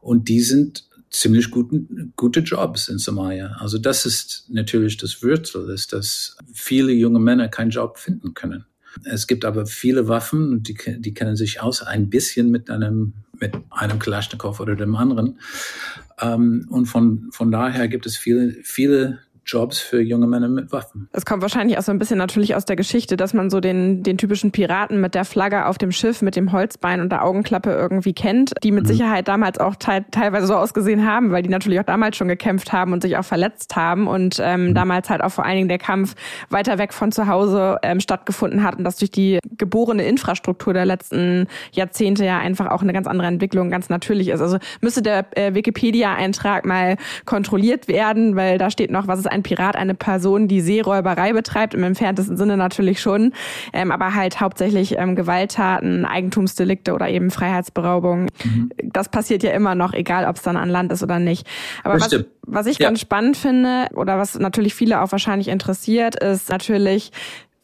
Und die sind ziemlich guten, gute Jobs in Somalia. Also das ist natürlich das Wurzel, ist, dass viele junge Männer keinen Job finden können. Es gibt aber viele Waffen, die, die kennen sich aus ein bisschen mit einem, mit einem Kalaschnikow oder dem anderen. Ähm, und von, von daher gibt es viele, viele Jobs für junge Männer mit Waffen. Es kommt wahrscheinlich auch so ein bisschen natürlich aus der Geschichte, dass man so den, den typischen Piraten mit der Flagge auf dem Schiff, mit dem Holzbein und der Augenklappe irgendwie kennt, die mit mhm. Sicherheit damals auch te teilweise so ausgesehen haben, weil die natürlich auch damals schon gekämpft haben und sich auch verletzt haben und ähm, mhm. damals halt auch vor allen Dingen der Kampf weiter weg von zu Hause ähm, stattgefunden hat und das durch die geborene Infrastruktur der letzten Jahrzehnte ja einfach auch eine ganz andere Entwicklung ganz natürlich ist. Also müsste der äh, Wikipedia-Eintrag mal kontrolliert werden, weil da steht noch, was ist ein Pirat eine Person, die Seeräuberei betreibt, im entferntesten Sinne natürlich schon, ähm, aber halt hauptsächlich ähm, Gewalttaten, Eigentumsdelikte oder eben Freiheitsberaubung. Mhm. Das passiert ja immer noch, egal ob es dann an Land ist oder nicht. Aber was, was ich ja. ganz spannend finde oder was natürlich viele auch wahrscheinlich interessiert, ist natürlich,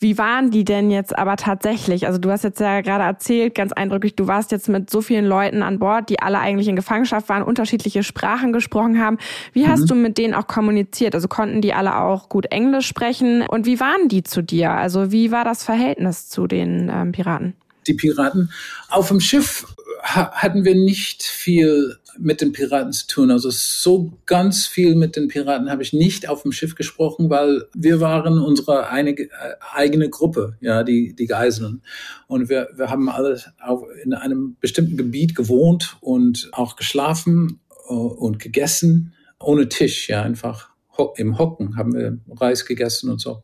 wie waren die denn jetzt aber tatsächlich? Also du hast jetzt ja gerade erzählt, ganz eindrücklich, du warst jetzt mit so vielen Leuten an Bord, die alle eigentlich in Gefangenschaft waren, unterschiedliche Sprachen gesprochen haben. Wie mhm. hast du mit denen auch kommuniziert? Also konnten die alle auch gut Englisch sprechen? Und wie waren die zu dir? Also wie war das Verhältnis zu den ähm, Piraten? Die Piraten auf dem Schiff hatten wir nicht viel mit den Piraten zu tun. Also so ganz viel mit den Piraten habe ich nicht auf dem Schiff gesprochen, weil wir waren unsere einige, äh, eigene Gruppe, ja, die, die Geiseln. Und wir, wir haben alle auf, in einem bestimmten Gebiet gewohnt und auch geschlafen äh, und gegessen, ohne Tisch, ja, einfach im Hocken haben wir Reis gegessen und so.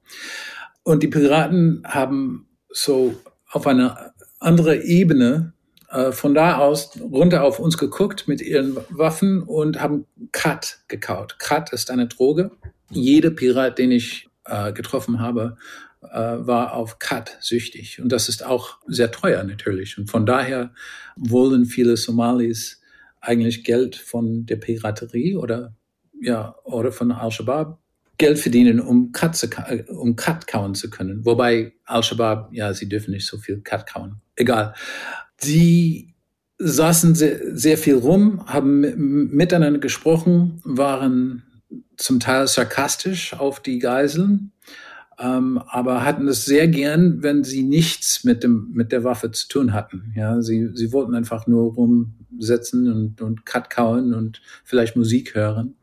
Und die Piraten haben so auf eine andere Ebene äh, von da aus runter auf uns geguckt mit ihren Waffen und haben Kat gekaut. Kat ist eine Droge. Jeder Pirat, den ich äh, getroffen habe, äh, war auf Kat süchtig. Und das ist auch sehr teuer natürlich. Und von daher wollen viele Somalis eigentlich Geld von der Piraterie oder ja oder von Al-Shabaab Geld verdienen, um Kat, zu, um Kat kauen zu können. Wobei Al-Shabaab, ja, sie dürfen nicht so viel Kat kauen. Egal. Sie saßen sehr, sehr viel rum, haben miteinander gesprochen, waren zum Teil sarkastisch auf die Geiseln, ähm, aber hatten es sehr gern, wenn sie nichts mit dem mit der Waffe zu tun hatten. Ja, sie sie wollten einfach nur rumsitzen und und Cut kauen und vielleicht Musik hören.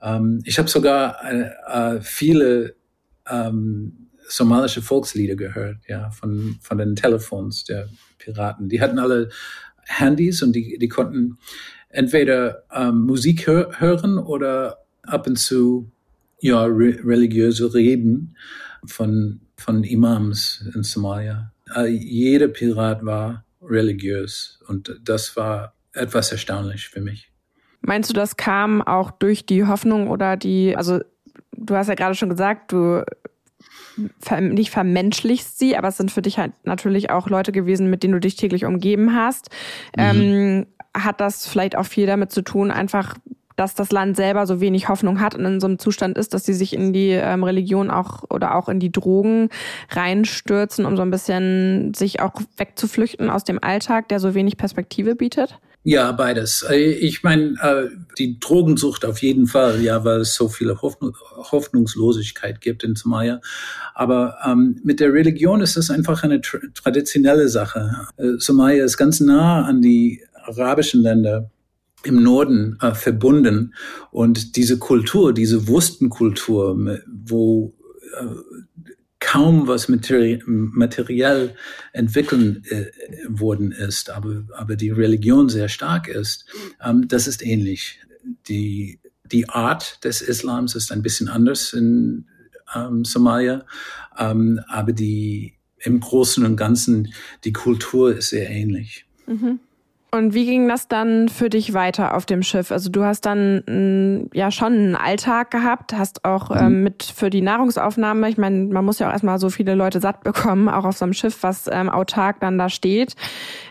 Ähm, ich habe sogar äh, äh, viele ähm, somalische Volkslieder gehört, ja, von von den Telefons der Piraten. Die hatten alle Handys und die, die konnten entweder ähm, Musik hör hören oder ab und zu ja, re religiöse Reden von, von Imams in Somalia. Äh, jeder Pirat war religiös und das war etwas erstaunlich für mich. Meinst du, das kam auch durch die Hoffnung oder die, also du hast ja gerade schon gesagt, du nicht vermenschlichst sie, aber es sind für dich halt natürlich auch Leute gewesen, mit denen du dich täglich umgeben hast. Mhm. Ähm, hat das vielleicht auch viel damit zu tun, einfach dass das Land selber so wenig Hoffnung hat und in so einem Zustand ist, dass sie sich in die ähm, Religion auch oder auch in die Drogen reinstürzen, um so ein bisschen sich auch wegzuflüchten aus dem Alltag, der so wenig Perspektive bietet? Ja, beides. Äh, ich meine, äh, die Drogensucht auf jeden Fall, ja, weil es so viele Hoffnungslosigkeit gibt in Somalia. Aber ähm, mit der Religion ist das einfach eine tra traditionelle Sache. Äh, Somalia ist ganz nah an die arabischen Länder im Norden äh, verbunden. Und diese Kultur, diese Wurstenkultur, wo äh, kaum was materi materiell entwickeln äh, worden ist, aber, aber die Religion sehr stark ist, ähm, das ist ähnlich. Die, die Art des Islams ist ein bisschen anders in ähm, Somalia, ähm, aber die, im Großen und Ganzen, die Kultur ist sehr ähnlich. Mhm. Und wie ging das dann für dich weiter auf dem Schiff? Also du hast dann m, ja schon einen Alltag gehabt, hast auch mhm. ähm, mit für die Nahrungsaufnahme, ich meine, man muss ja auch erstmal so viele Leute satt bekommen, auch auf so einem Schiff, was ähm, autark dann da steht.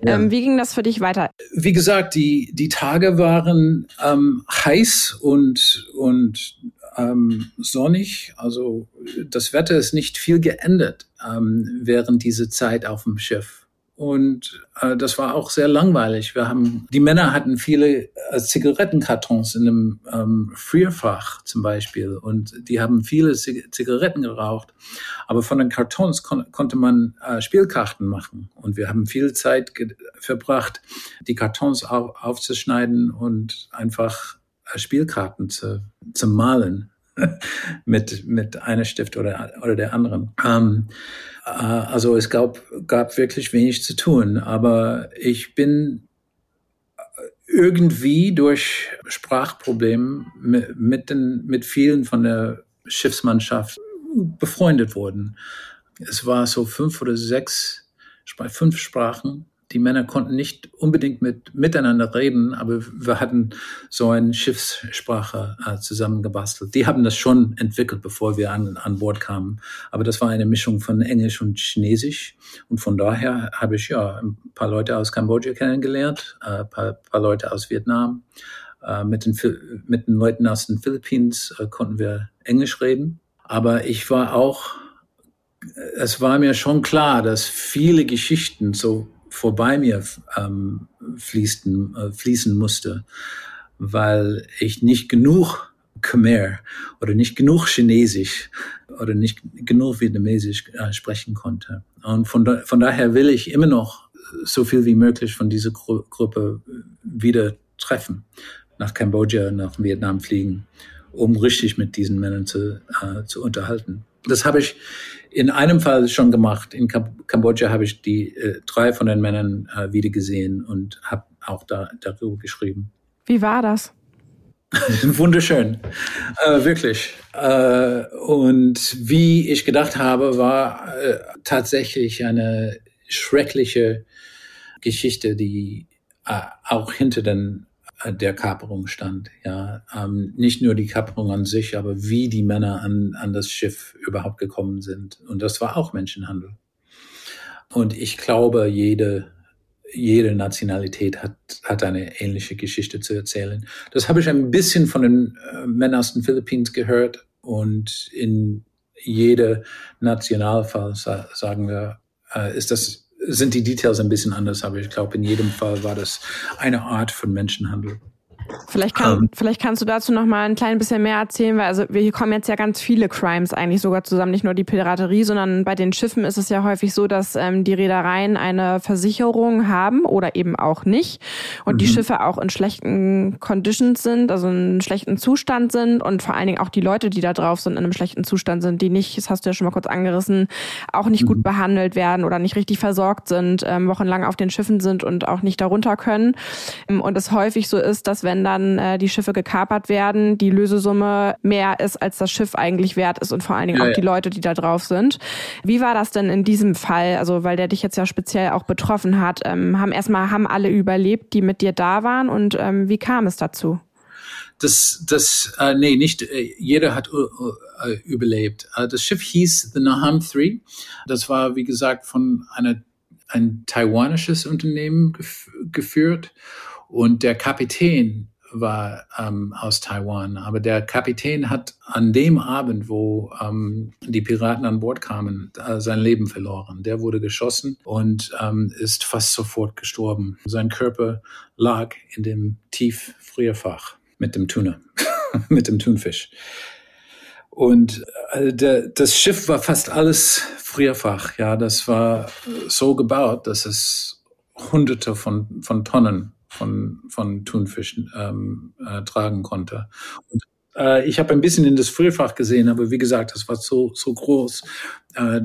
Ja. Ähm, wie ging das für dich weiter? Wie gesagt, die, die Tage waren ähm, heiß und, und ähm, sonnig. Also das Wetter ist nicht viel geändert ähm, während dieser Zeit auf dem Schiff. Und äh, das war auch sehr langweilig. Wir haben, die Männer hatten viele äh, Zigarettenkartons in einem ähm, Frierfach zum Beispiel. Und die haben viele Zig Zigaretten geraucht. Aber von den Kartons kon konnte man äh, Spielkarten machen. Und wir haben viel Zeit verbracht, die Kartons au aufzuschneiden und einfach äh, Spielkarten zu, zu malen (laughs) mit, mit einer Stift oder, oder der anderen. Ähm, äh, also es gab, gab wirklich wenig zu tun, aber ich bin irgendwie durch Sprachprobleme mit, mit, den, mit vielen von der Schiffsmannschaft befreundet worden. Es war so fünf oder sechs, fünf Sprachen die Männer konnten nicht unbedingt mit, miteinander reden, aber wir hatten so eine Schiffssprache äh, zusammengebastelt. Die haben das schon entwickelt, bevor wir an, an Bord kamen. Aber das war eine Mischung von Englisch und Chinesisch. Und von daher habe ich ja ein paar Leute aus Kambodscha kennengelernt, äh, ein paar, paar Leute aus Vietnam. Äh, mit, den, mit den Leuten aus den Philippinen äh, konnten wir Englisch reden. Aber ich war auch, es war mir schon klar, dass viele Geschichten so vorbei mir ähm, fließen, äh, fließen musste, weil ich nicht genug Khmer oder nicht genug Chinesisch oder nicht genug Vietnamesisch äh, sprechen konnte. Und von, da, von daher will ich immer noch so viel wie möglich von dieser Gru Gruppe wieder treffen, nach Kambodscha, nach Vietnam fliegen, um richtig mit diesen Männern zu, äh, zu unterhalten. Das habe ich in einem Fall schon gemacht. In Kambodscha habe ich die äh, drei von den Männern äh, wieder gesehen und habe auch da, darüber geschrieben. Wie war das? (laughs) Wunderschön, äh, wirklich. Äh, und wie ich gedacht habe, war äh, tatsächlich eine schreckliche Geschichte, die äh, auch hinter den der Kaperung stand. Ja, ähm, nicht nur die Kaperung an sich, aber wie die Männer an, an das Schiff überhaupt gekommen sind. Und das war auch Menschenhandel. Und ich glaube, jede, jede Nationalität hat, hat eine ähnliche Geschichte zu erzählen. Das habe ich ein bisschen von den äh, Männern aus den Philippinen gehört. Und in jeder Nationalfall, sagen wir, äh, ist das sind die Details ein bisschen anders, aber ich glaube, in jedem Fall war das eine Art von Menschenhandel. Vielleicht, kann, um, ähm. vielleicht kannst du dazu noch mal ein klein bisschen mehr erzählen, weil also wir hier kommen jetzt ja ganz viele Crimes eigentlich sogar zusammen, nicht nur die Piraterie, sondern bei den Schiffen ist es ja häufig so, dass ähm, die Reedereien eine Versicherung haben oder eben auch nicht und mhm. die Schiffe auch in schlechten Conditions sind, also in schlechten Zustand sind und vor allen Dingen auch die Leute, die da drauf sind, in einem schlechten Zustand sind, die nicht, das hast du ja schon mal kurz angerissen, auch nicht mhm. gut behandelt werden oder nicht richtig versorgt sind, ähm, wochenlang auf den Schiffen sind und auch nicht darunter können und es häufig so ist, dass wenn dann äh, die Schiffe gekapert werden, die Lösesumme mehr ist, als das Schiff eigentlich wert ist und vor allen Dingen ja, auch ja. die Leute, die da drauf sind. Wie war das denn in diesem Fall? Also, weil der dich jetzt ja speziell auch betroffen hat, ähm, haben erstmal haben alle überlebt, die mit dir da waren und ähm, wie kam es dazu? Das, das, äh, nee, nicht äh, jeder hat uh, uh, überlebt. Uh, das Schiff hieß The Naham 3. Das war, wie gesagt, von einer ein taiwanisches Unternehmen gef geführt und der Kapitän war ähm, aus Taiwan. Aber der Kapitän hat an dem Abend, wo ähm, die Piraten an Bord kamen, äh, sein Leben verloren. Der wurde geschossen und ähm, ist fast sofort gestorben. Sein Körper lag in dem Tieffrierfach mit dem Tuna, (laughs) mit dem Thunfisch. Und äh, der, das Schiff war fast alles Frierfach. Ja, das war so gebaut, dass es Hunderte von, von Tonnen von, von Thunfischen ähm, äh, tragen konnte. Und äh, ich habe ein bisschen in das Frühfach gesehen, aber wie gesagt, das war so, so groß. Äh,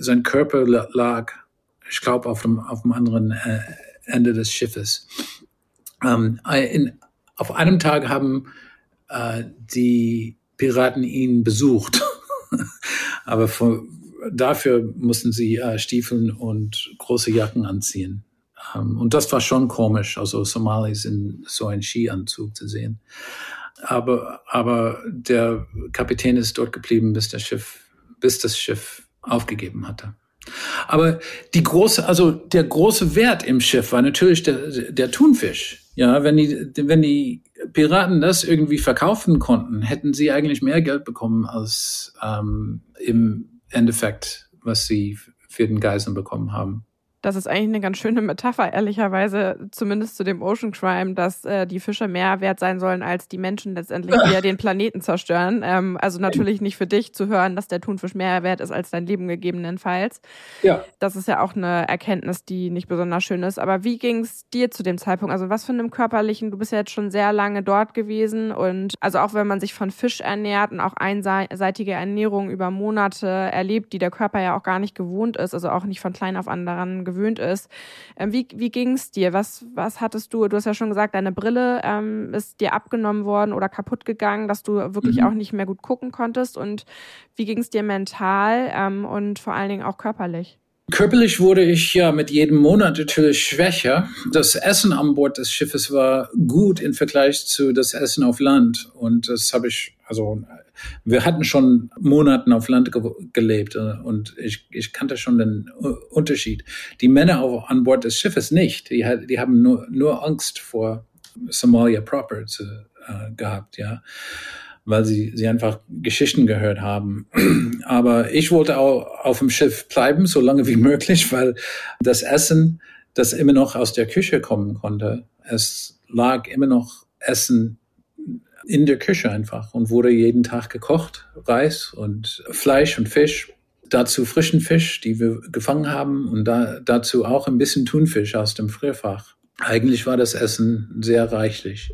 sein Körper lag, ich glaube, auf dem, auf dem anderen äh, Ende des Schiffes. Ähm, auf einem Tag haben äh, die Piraten ihn besucht, (laughs) aber für, dafür mussten sie äh, Stiefeln und große Jacken anziehen. Ähm, und das war schon komisch, also Somalis in so einen Skianzug zu sehen. Aber, aber der Kapitän ist dort geblieben, bis das Schiff, bis das Schiff aufgegeben hatte. Aber die große, also der große Wert im Schiff war natürlich der, der Thunfisch. Ja, wenn die, wenn die Piraten das irgendwie verkaufen konnten, hätten sie eigentlich mehr Geld bekommen als ähm, im Endeffekt, was sie für den Geiseln bekommen haben. Das ist eigentlich eine ganz schöne Metapher, ehrlicherweise, zumindest zu dem Ocean Crime, dass äh, die Fische mehr wert sein sollen als die Menschen letztendlich, die ja (laughs) den Planeten zerstören. Ähm, also natürlich nicht für dich zu hören, dass der Thunfisch mehr wert ist als dein Leben gegebenenfalls. Ja. Das ist ja auch eine Erkenntnis, die nicht besonders schön ist. Aber wie ging es dir zu dem Zeitpunkt? Also was für einem körperlichen, du bist ja jetzt schon sehr lange dort gewesen und also auch wenn man sich von Fisch ernährt und auch einseitige Ernährung über Monate erlebt, die der Körper ja auch gar nicht gewohnt ist, also auch nicht von klein auf anderen gewöhnt ist. Ähm, wie wie ging es dir? Was, was hattest du? Du hast ja schon gesagt, deine Brille ähm, ist dir abgenommen worden oder kaputt gegangen, dass du wirklich mhm. auch nicht mehr gut gucken konntest. Und wie ging es dir mental ähm, und vor allen Dingen auch körperlich? Körperlich wurde ich ja mit jedem Monat natürlich schwächer. Das Essen an Bord des Schiffes war gut im Vergleich zu das Essen auf Land. Und das habe ich, also wir hatten schon Monaten auf Land ge gelebt äh, und ich, ich kannte schon den Unterschied. Die Männer auf, an Bord des Schiffes nicht. Die, die haben nur, nur Angst vor Somalia proper zu, äh, gehabt, ja, weil sie, sie einfach Geschichten gehört haben. (clears throat) Aber ich wollte auch auf dem Schiff bleiben, so lange wie (laughs) möglich, weil das Essen, das immer noch aus der Küche kommen konnte, es lag immer noch Essen in der Küche einfach und wurde jeden Tag gekocht. Reis und Fleisch und Fisch. Dazu frischen Fisch, die wir gefangen haben und da, dazu auch ein bisschen Thunfisch aus dem Frierfach. Eigentlich war das Essen sehr reichlich.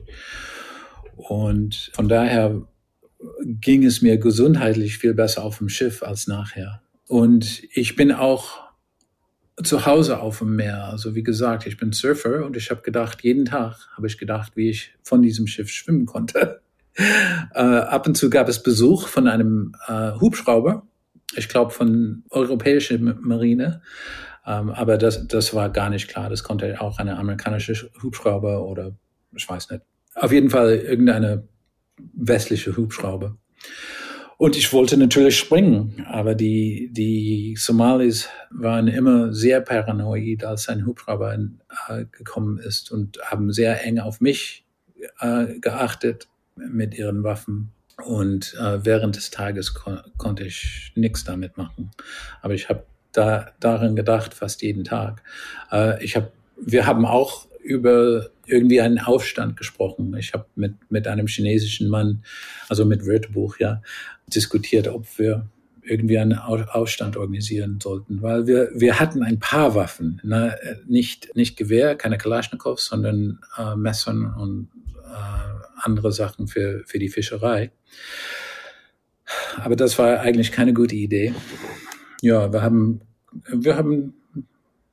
Und von daher ging es mir gesundheitlich viel besser auf dem Schiff als nachher. Und ich bin auch zu Hause auf dem Meer. Also wie gesagt, ich bin Surfer und ich habe gedacht, jeden Tag habe ich gedacht, wie ich von diesem Schiff schwimmen konnte. (laughs) Äh, ab und zu gab es Besuch von einem äh, Hubschrauber, ich glaube von europäischer Marine, ähm, aber das, das war gar nicht klar. Das konnte auch eine amerikanische Hubschrauber oder ich weiß nicht. Auf jeden Fall irgendeine westliche Hubschrauber. Und ich wollte natürlich springen, aber die, die Somalis waren immer sehr paranoid, als ein Hubschrauber äh, gekommen ist und haben sehr eng auf mich äh, geachtet mit ihren Waffen. Und äh, während des Tages kon konnte ich nichts damit machen. Aber ich habe da daran gedacht fast jeden Tag. Ich habe, wir haben auch über irgendwie einen Aufstand gesprochen. Ich habe mit mit einem chinesischen Mann, also mit Wörterbuch, ja, diskutiert, ob wir irgendwie einen Aufstand organisieren sollten, weil wir wir hatten ein paar Waffen, ne? nicht nicht Gewehr, keine Kalaschnikows, sondern äh, Messern und äh, andere Sachen für, für die Fischerei. Aber das war eigentlich keine gute Idee. Ja, wir haben, wir haben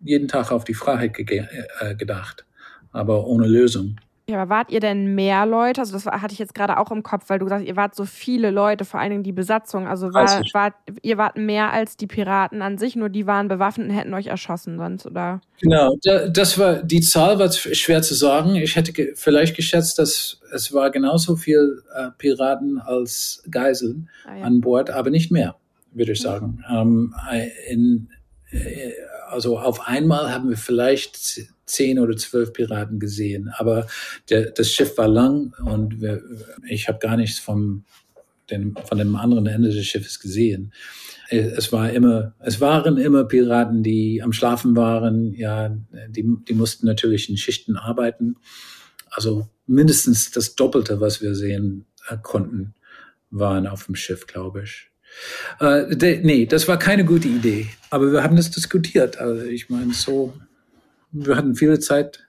jeden Tag auf die Freiheit äh, gedacht, aber ohne Lösung. Ja, aber wart ihr denn mehr Leute? Also das hatte ich jetzt gerade auch im Kopf, weil du gesagt hast, ihr wart so viele Leute, vor allen Dingen die Besatzung. Also war, wart, ihr wart mehr als die Piraten an sich, nur die waren bewaffnet und hätten euch erschossen sonst, oder? Genau, das war die Zahl war schwer zu sagen. Ich hätte vielleicht geschätzt, dass es war genauso viel äh, Piraten als Geiseln ah, ja. an Bord, aber nicht mehr, würde ich mhm. sagen. Mhm. Ähm, in, also auf einmal haben wir vielleicht zehn oder zwölf Piraten gesehen, aber der, das Schiff war lang und wir, ich habe gar nichts vom, den, von dem anderen Ende des Schiffes gesehen. Es war immer, es waren immer Piraten, die am Schlafen waren. Ja, die, die mussten natürlich in Schichten arbeiten. Also mindestens das Doppelte, was wir sehen äh, konnten, waren auf dem Schiff, glaube ich. Äh, de, nee, das war keine gute Idee. Aber wir haben das diskutiert. Also ich meine, so, wir hatten viele Zeit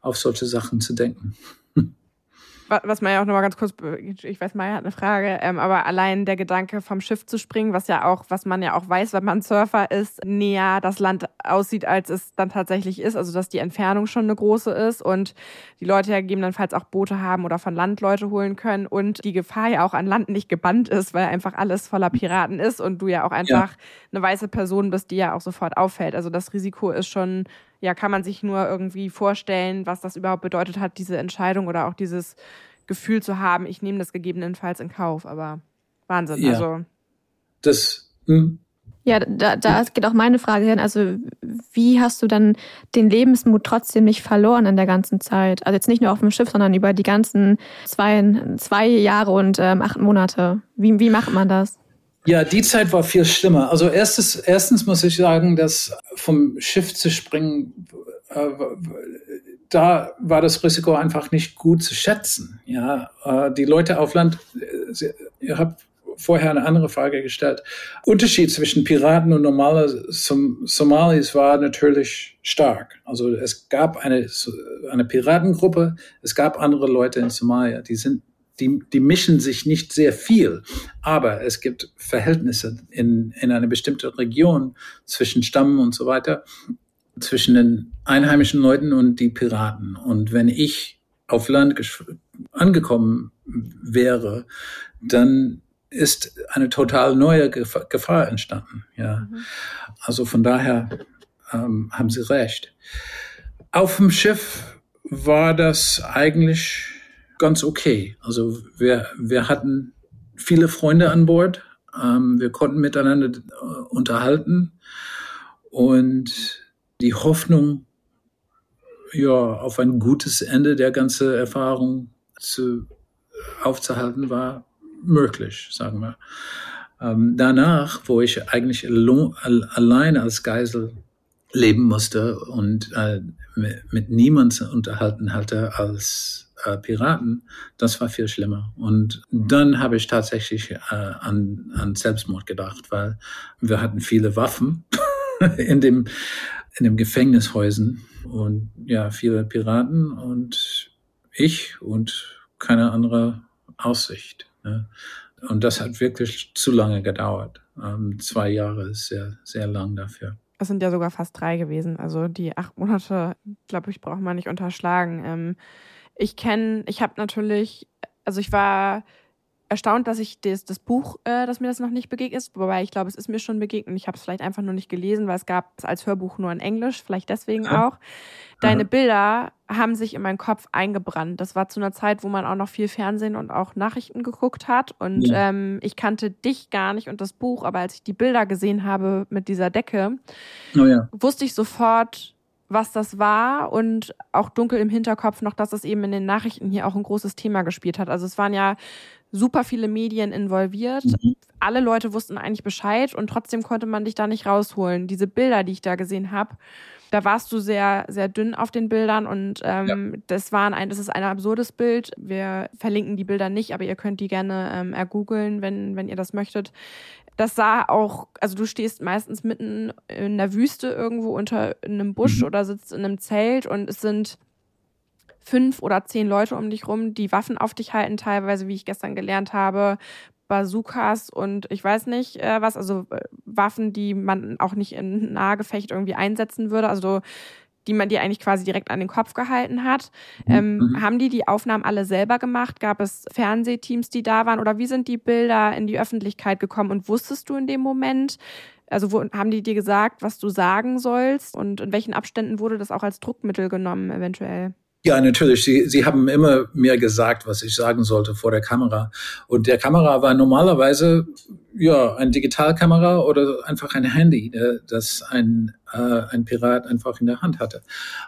auf solche Sachen zu denken was man ja auch nochmal ganz kurz, ich weiß, Maya hat eine Frage, ähm, aber allein der Gedanke vom Schiff zu springen, was ja auch, was man ja auch weiß, wenn man Surfer ist, näher das Land aussieht, als es dann tatsächlich ist, also dass die Entfernung schon eine große ist und die Leute ja gegebenenfalls auch Boote haben oder von Land Leute holen können und die Gefahr ja auch an Land nicht gebannt ist, weil einfach alles voller Piraten ist und du ja auch einfach ja. eine weiße Person bist, die ja auch sofort auffällt. Also das Risiko ist schon ja, kann man sich nur irgendwie vorstellen, was das überhaupt bedeutet hat, diese Entscheidung oder auch dieses Gefühl zu haben, ich nehme das gegebenenfalls in Kauf. Aber Wahnsinn. Ja. Also. Das. Hm. Ja, da, da geht auch meine Frage hin. Also, wie hast du dann den Lebensmut trotzdem nicht verloren in der ganzen Zeit? Also jetzt nicht nur auf dem Schiff, sondern über die ganzen zwei, zwei Jahre und ähm, acht Monate. Wie, wie macht man das? Ja, die Zeit war viel schlimmer. Also erstes, erstens muss ich sagen, dass vom Schiff zu springen, äh, da war das Risiko einfach nicht gut zu schätzen. Ja, äh, die Leute auf Land, äh, ihr habt vorher eine andere Frage gestellt. Unterschied zwischen Piraten und normaler Som Somalis war natürlich stark. Also es gab eine, eine Piratengruppe, es gab andere Leute in Somalia, die sind die, die mischen sich nicht sehr viel, aber es gibt Verhältnisse in, in einer bestimmten Region zwischen Stammen und so weiter, zwischen den einheimischen Leuten und die Piraten. Und wenn ich auf Land angekommen wäre, dann ist eine total neue Gefahr, Gefahr entstanden. Ja, mhm. also von daher ähm, haben Sie recht. Auf dem Schiff war das eigentlich ganz okay. Also wir, wir hatten viele Freunde an Bord. Ähm, wir konnten miteinander äh, unterhalten und die Hoffnung ja, auf ein gutes Ende der ganzen Erfahrung zu, aufzuhalten war möglich, sagen wir. Ähm, danach, wo ich eigentlich allein als Geisel leben musste und äh, mit, mit niemand unterhalten hatte als äh, Piraten, das war viel schlimmer. Und dann habe ich tatsächlich äh, an, an Selbstmord gedacht, weil wir hatten viele Waffen (laughs) in dem in dem Gefängnishäusen und ja viele Piraten und ich und keine andere Aussicht. Ne? Und das hat wirklich zu lange gedauert. Ähm, zwei Jahre ist sehr, sehr lang dafür. Es sind ja sogar fast drei gewesen. Also die acht Monate, glaube ich, braucht man nicht unterschlagen. Ähm, ich kenne, ich habe natürlich, also ich war erstaunt, dass ich das, das Buch, äh, dass mir das noch nicht begegnet ist, wobei ich glaube, es ist mir schon begegnet. Ich habe es vielleicht einfach nur nicht gelesen, weil es gab es als Hörbuch nur in Englisch, vielleicht deswegen ja. auch. Deine ja. Bilder haben sich in meinen Kopf eingebrannt. Das war zu einer Zeit, wo man auch noch viel Fernsehen und auch Nachrichten geguckt hat. Und ja. ähm, ich kannte dich gar nicht und das Buch, aber als ich die Bilder gesehen habe mit dieser Decke, oh wusste ich sofort, was das war und auch dunkel im Hinterkopf noch, dass es eben in den Nachrichten hier auch ein großes Thema gespielt hat. Also es waren ja super viele Medien involviert. Mhm. Alle Leute wussten eigentlich Bescheid und trotzdem konnte man dich da nicht rausholen. Diese Bilder, die ich da gesehen habe, da warst du sehr, sehr dünn auf den Bildern und ähm, ja. das waren ein, das ist ein absurdes Bild. Wir verlinken die Bilder nicht, aber ihr könnt die gerne ähm, ergoogeln, wenn, wenn ihr das möchtet das sah auch, also du stehst meistens mitten in der Wüste irgendwo unter einem Busch mhm. oder sitzt in einem Zelt und es sind fünf oder zehn Leute um dich rum, die Waffen auf dich halten, teilweise, wie ich gestern gelernt habe, Bazookas und ich weiß nicht äh, was, also äh, Waffen, die man auch nicht in Nahgefecht irgendwie einsetzen würde. Also die man dir eigentlich quasi direkt an den Kopf gehalten hat. Mhm. Ähm, mhm. Haben die die Aufnahmen alle selber gemacht? Gab es Fernsehteams, die da waren? Oder wie sind die Bilder in die Öffentlichkeit gekommen? Und wusstest du in dem Moment, also wo, haben die dir gesagt, was du sagen sollst? Und in welchen Abständen wurde das auch als Druckmittel genommen, eventuell? Ja, natürlich. Sie, Sie haben immer mir gesagt, was ich sagen sollte vor der Kamera. Und der Kamera war normalerweise ja ein Digitalkamera oder einfach ein Handy, das ein, äh, ein Pirat einfach in der Hand hatte.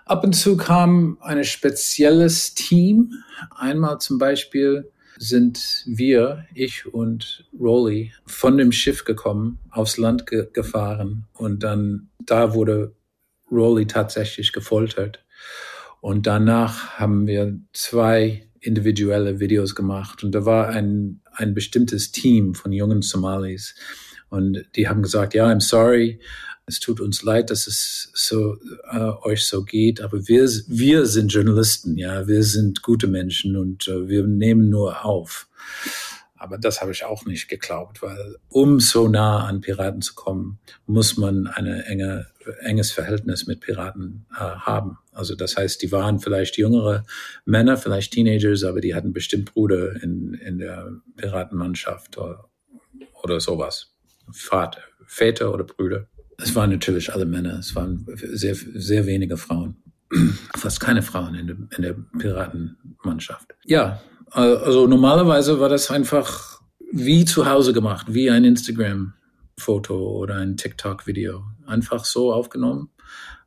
Ab und zu kam ein spezielles Team. Einmal zum Beispiel sind wir, ich und Rolly, von dem Schiff gekommen, aufs Land ge gefahren und dann da wurde Rolly tatsächlich gefoltert. Und danach haben wir zwei individuelle Videos gemacht. Und da war ein, ein bestimmtes Team von jungen Somalis. Und die haben gesagt, ja, I'm sorry, es tut uns leid, dass es so äh, euch so geht, aber wir wir sind Journalisten, ja, wir sind gute Menschen und äh, wir nehmen nur auf. Aber das habe ich auch nicht geglaubt, weil um so nah an Piraten zu kommen, muss man ein enge, enges Verhältnis mit Piraten äh, haben. Also das heißt, die waren vielleicht jüngere Männer, vielleicht Teenagers, aber die hatten bestimmt Brüder in, in der Piratenmannschaft oder, oder sowas. Vater, Väter oder Brüder. Es waren natürlich alle Männer, es waren sehr, sehr wenige Frauen. (clears throat) Fast keine Frauen in der, in der Piratenmannschaft. Ja, also normalerweise war das einfach wie zu Hause gemacht, wie ein Instagram-Foto oder ein TikTok-Video. Einfach so aufgenommen.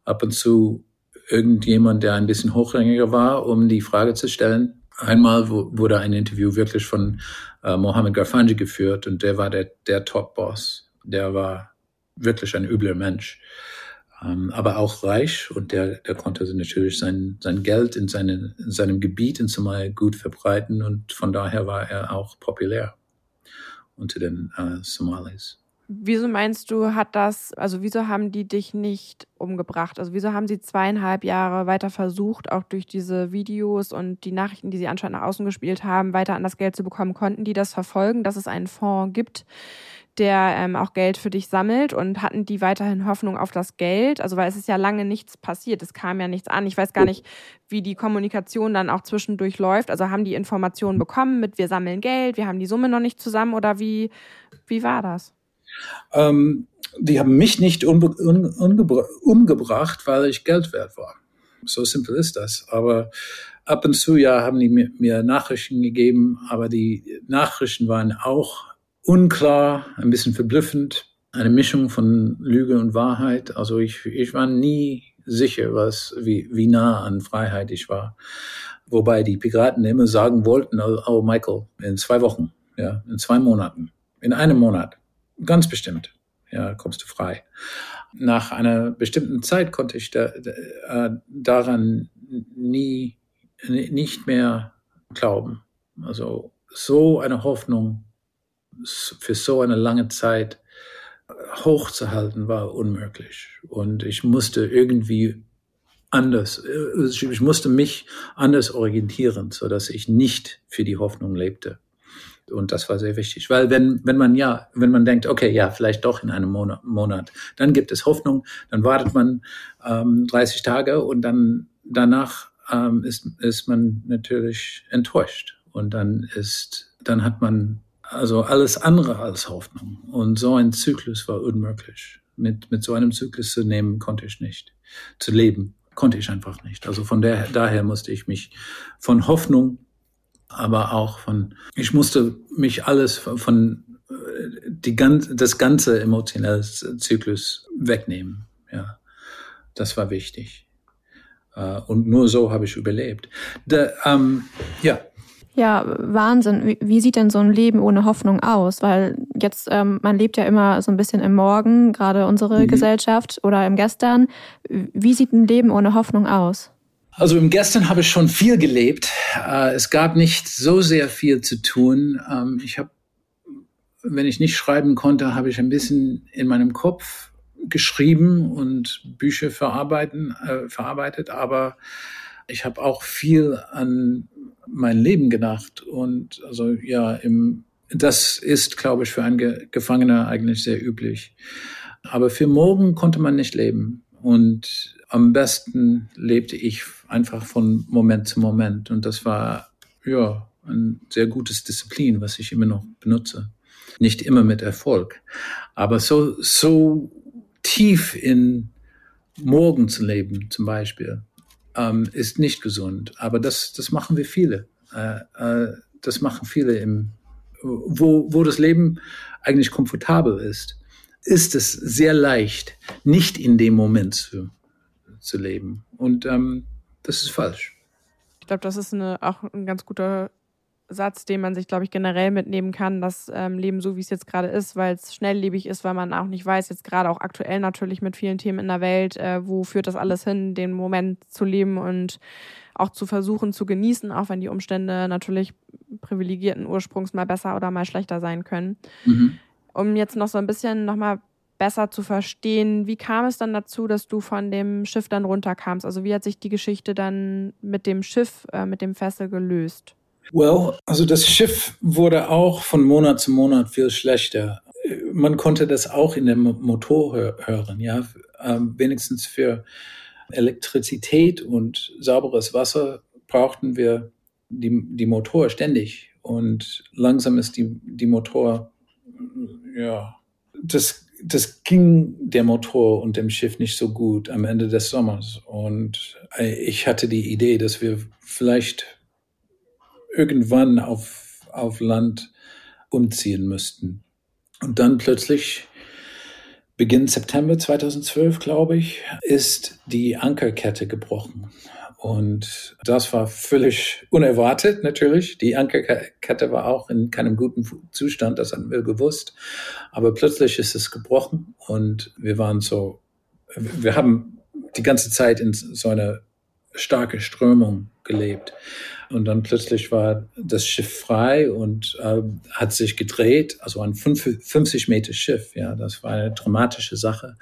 Ab und zu irgendjemand, der ein bisschen hochrangiger war, um die Frage zu stellen. Einmal wurde ein Interview wirklich von äh, Mohammed Garfanji geführt und der war der, der Top-Boss. Der war wirklich ein übler Mensch ähm, aber auch reich und der, der konnte natürlich sein, sein Geld in, seine, in seinem Gebiet in Somalia gut verbreiten und von daher war er auch populär unter den äh, Somalis. Wieso meinst du, hat das, also wieso haben die dich nicht umgebracht? Also wieso haben sie zweieinhalb Jahre weiter versucht, auch durch diese Videos und die Nachrichten, die sie anscheinend nach außen gespielt haben, weiter an das Geld zu bekommen? Konnten die das verfolgen, dass es einen Fonds gibt, der ähm, auch Geld für dich sammelt und hatten die weiterhin Hoffnung auf das Geld? Also weil es ist ja lange nichts passiert, es kam ja nichts an. Ich weiß gar nicht, wie die Kommunikation dann auch zwischendurch läuft. Also haben die Informationen bekommen mit wir sammeln Geld, wir haben die Summe noch nicht zusammen oder wie, wie war das? Ähm, die haben mich nicht umge umgebracht, weil ich Geld wert war. So simpel ist das. Aber ab und zu ja haben die mir, mir Nachrichten gegeben, aber die Nachrichten waren auch unklar, ein bisschen verblüffend, eine Mischung von Lüge und Wahrheit. Also ich, ich war nie sicher, was, wie, wie nah an Freiheit ich war. Wobei die Piraten immer sagen wollten, oh, oh Michael, in zwei Wochen, ja, in zwei Monaten, in einem Monat, ganz bestimmt, ja, kommst du frei. Nach einer bestimmten Zeit konnte ich da, äh, daran nie, nicht mehr glauben. Also so eine Hoffnung für so eine lange Zeit hochzuhalten war unmöglich. Und ich musste irgendwie anders, äh, ich musste mich anders orientieren, so dass ich nicht für die Hoffnung lebte. Und das war sehr wichtig, weil wenn, wenn man ja, wenn man denkt, okay, ja, vielleicht doch in einem Monat, Monat dann gibt es Hoffnung, dann wartet man ähm, 30 Tage und dann danach ähm, ist, ist man natürlich enttäuscht und dann ist, dann hat man also alles andere als Hoffnung. Und so ein Zyklus war unmöglich. Mit, mit so einem Zyklus zu nehmen, konnte ich nicht. Zu leben, konnte ich einfach nicht. Also von der, daher musste ich mich von Hoffnung, aber auch von, ich musste mich alles von, von die ganz, das ganze emotionelle Zyklus wegnehmen. Ja, das war wichtig. Äh, und nur so habe ich überlebt. Der, ähm, ja, ja, Wahnsinn. Wie, wie, sieht denn so ein Leben ohne Hoffnung aus? Weil jetzt, ähm, man lebt ja immer so ein bisschen im Morgen, gerade unsere mhm. Gesellschaft oder im Gestern. Wie sieht ein Leben ohne Hoffnung aus? Also im Gestern habe ich schon viel gelebt. Äh, es gab nicht so sehr viel zu tun. Ähm, ich habe, wenn ich nicht schreiben konnte, habe ich ein bisschen in meinem Kopf geschrieben und Bücher verarbeiten, äh, verarbeitet. Aber ich habe auch viel an mein Leben gedacht. Und also ja, im, das ist, glaube ich, für einen Ge Gefangener eigentlich sehr üblich. Aber für morgen konnte man nicht leben. Und am besten lebte ich einfach von Moment zu Moment. Und das war, ja, ein sehr gutes Disziplin, was ich immer noch benutze. Nicht immer mit Erfolg. Aber so, so tief in morgen zu leben, zum Beispiel, ähm, ist nicht gesund. Aber das, das machen wir viele. Äh, äh, das machen viele im, wo, wo das Leben eigentlich komfortabel ist, ist es sehr leicht, nicht in dem Moment zu, zu leben. Und ähm, das ist falsch. Ich glaube, das ist eine, auch ein ganz guter Satz, den man sich, glaube ich, generell mitnehmen kann, das ähm, Leben so, wie es jetzt gerade ist, weil es schnelllebig ist, weil man auch nicht weiß, jetzt gerade auch aktuell natürlich mit vielen Themen in der Welt, äh, wo führt das alles hin, den Moment zu leben und auch zu versuchen zu genießen, auch wenn die Umstände natürlich privilegierten Ursprungs mal besser oder mal schlechter sein können. Mhm. Um jetzt noch so ein bisschen nochmal besser zu verstehen, wie kam es dann dazu, dass du von dem Schiff dann runterkamst? Also wie hat sich die Geschichte dann mit dem Schiff, äh, mit dem Fessel gelöst? Well, also das Schiff wurde auch von Monat zu Monat viel schlechter. Man konnte das auch in dem Motor hören, ja. Ähm, wenigstens für Elektrizität und sauberes Wasser brauchten wir die, die Motor ständig. Und langsam ist die, die Motor, ja, das, das ging der Motor und dem Schiff nicht so gut am Ende des Sommers. Und ich hatte die Idee, dass wir vielleicht irgendwann auf, auf Land umziehen müssten. Und dann plötzlich, Beginn September 2012, glaube ich, ist die Ankerkette gebrochen. Und das war völlig unerwartet natürlich. Die Ankerkette war auch in keinem guten Zustand, das hatten wir gewusst. Aber plötzlich ist es gebrochen und wir waren so, wir haben die ganze Zeit in so einer starke Strömung gelebt. Und dann plötzlich war das Schiff frei und äh, hat sich gedreht, also ein 50 Meter Schiff. Ja, das war eine dramatische Sache.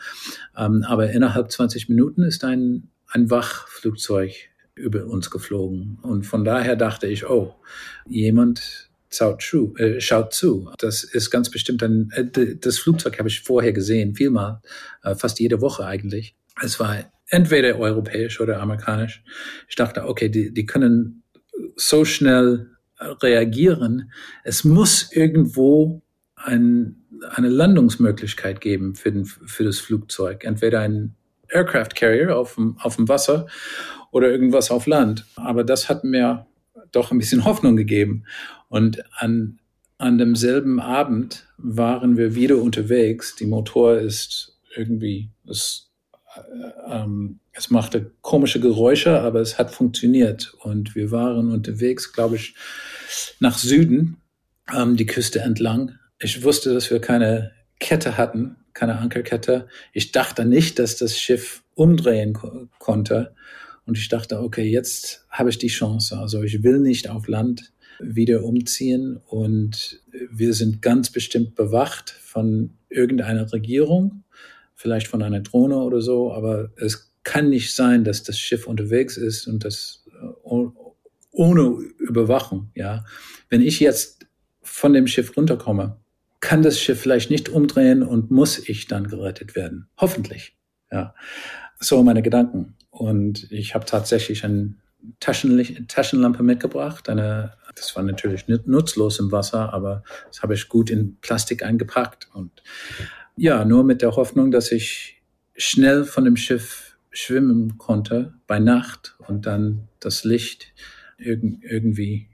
Ähm, aber innerhalb 20 Minuten ist ein, ein Wachflugzeug über uns geflogen. Und von daher dachte ich, oh, jemand schaut zu. Äh, schaut zu. Das ist ganz bestimmt ein, äh, das Flugzeug habe ich vorher gesehen, vielmal, äh, fast jede Woche eigentlich. Es war entweder europäisch oder amerikanisch. Ich dachte, okay, die, die können so schnell reagieren. Es muss irgendwo ein, eine Landungsmöglichkeit geben für, den, für das Flugzeug. Entweder ein Aircraft Carrier auf dem, auf dem Wasser oder irgendwas auf Land. Aber das hat mir doch ein bisschen (laughs) Hoffnung gegeben. Und an, an demselben Abend waren wir wieder unterwegs. Die Motor ist irgendwie, ist ähm, es machte komische Geräusche, aber es hat funktioniert. Und wir waren unterwegs, glaube ich, nach Süden, ähm, die Küste entlang. Ich wusste, dass wir keine Kette hatten, keine Ankerkette. Ich dachte nicht, dass das Schiff umdrehen ko konnte. Und ich dachte, okay, jetzt habe ich die Chance. Also ich will nicht auf Land wieder umziehen. Und wir sind ganz bestimmt bewacht von irgendeiner Regierung vielleicht von einer Drohne oder so, aber es kann nicht sein, dass das Schiff unterwegs ist und das äh, ohne Überwachung, ja. Wenn ich jetzt von dem Schiff runterkomme, kann das Schiff vielleicht nicht umdrehen und muss ich dann gerettet werden. Hoffentlich, ja. So meine Gedanken. Und ich habe tatsächlich eine Taschenlampe mitgebracht. Eine, das war natürlich nutzlos im Wasser, aber das habe ich gut in Plastik eingepackt und ja, nur mit der Hoffnung, dass ich schnell von dem Schiff schwimmen konnte bei Nacht und dann das Licht irg irgendwie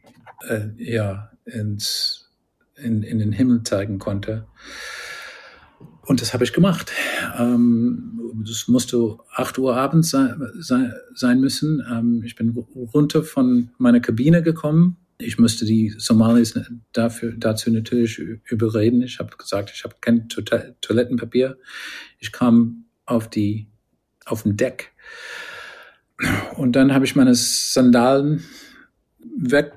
äh, ja ins in, in den Himmel zeigen konnte. Und das habe ich gemacht. Ähm, das musste 8 Uhr abends sein, sein müssen. Ähm, ich bin runter von meiner Kabine gekommen ich müsste die Somalis dafür, dazu natürlich überreden. Ich habe gesagt, ich habe kein Toilettenpapier. Ich kam auf die auf den Deck und dann habe ich meine Sandalen weg,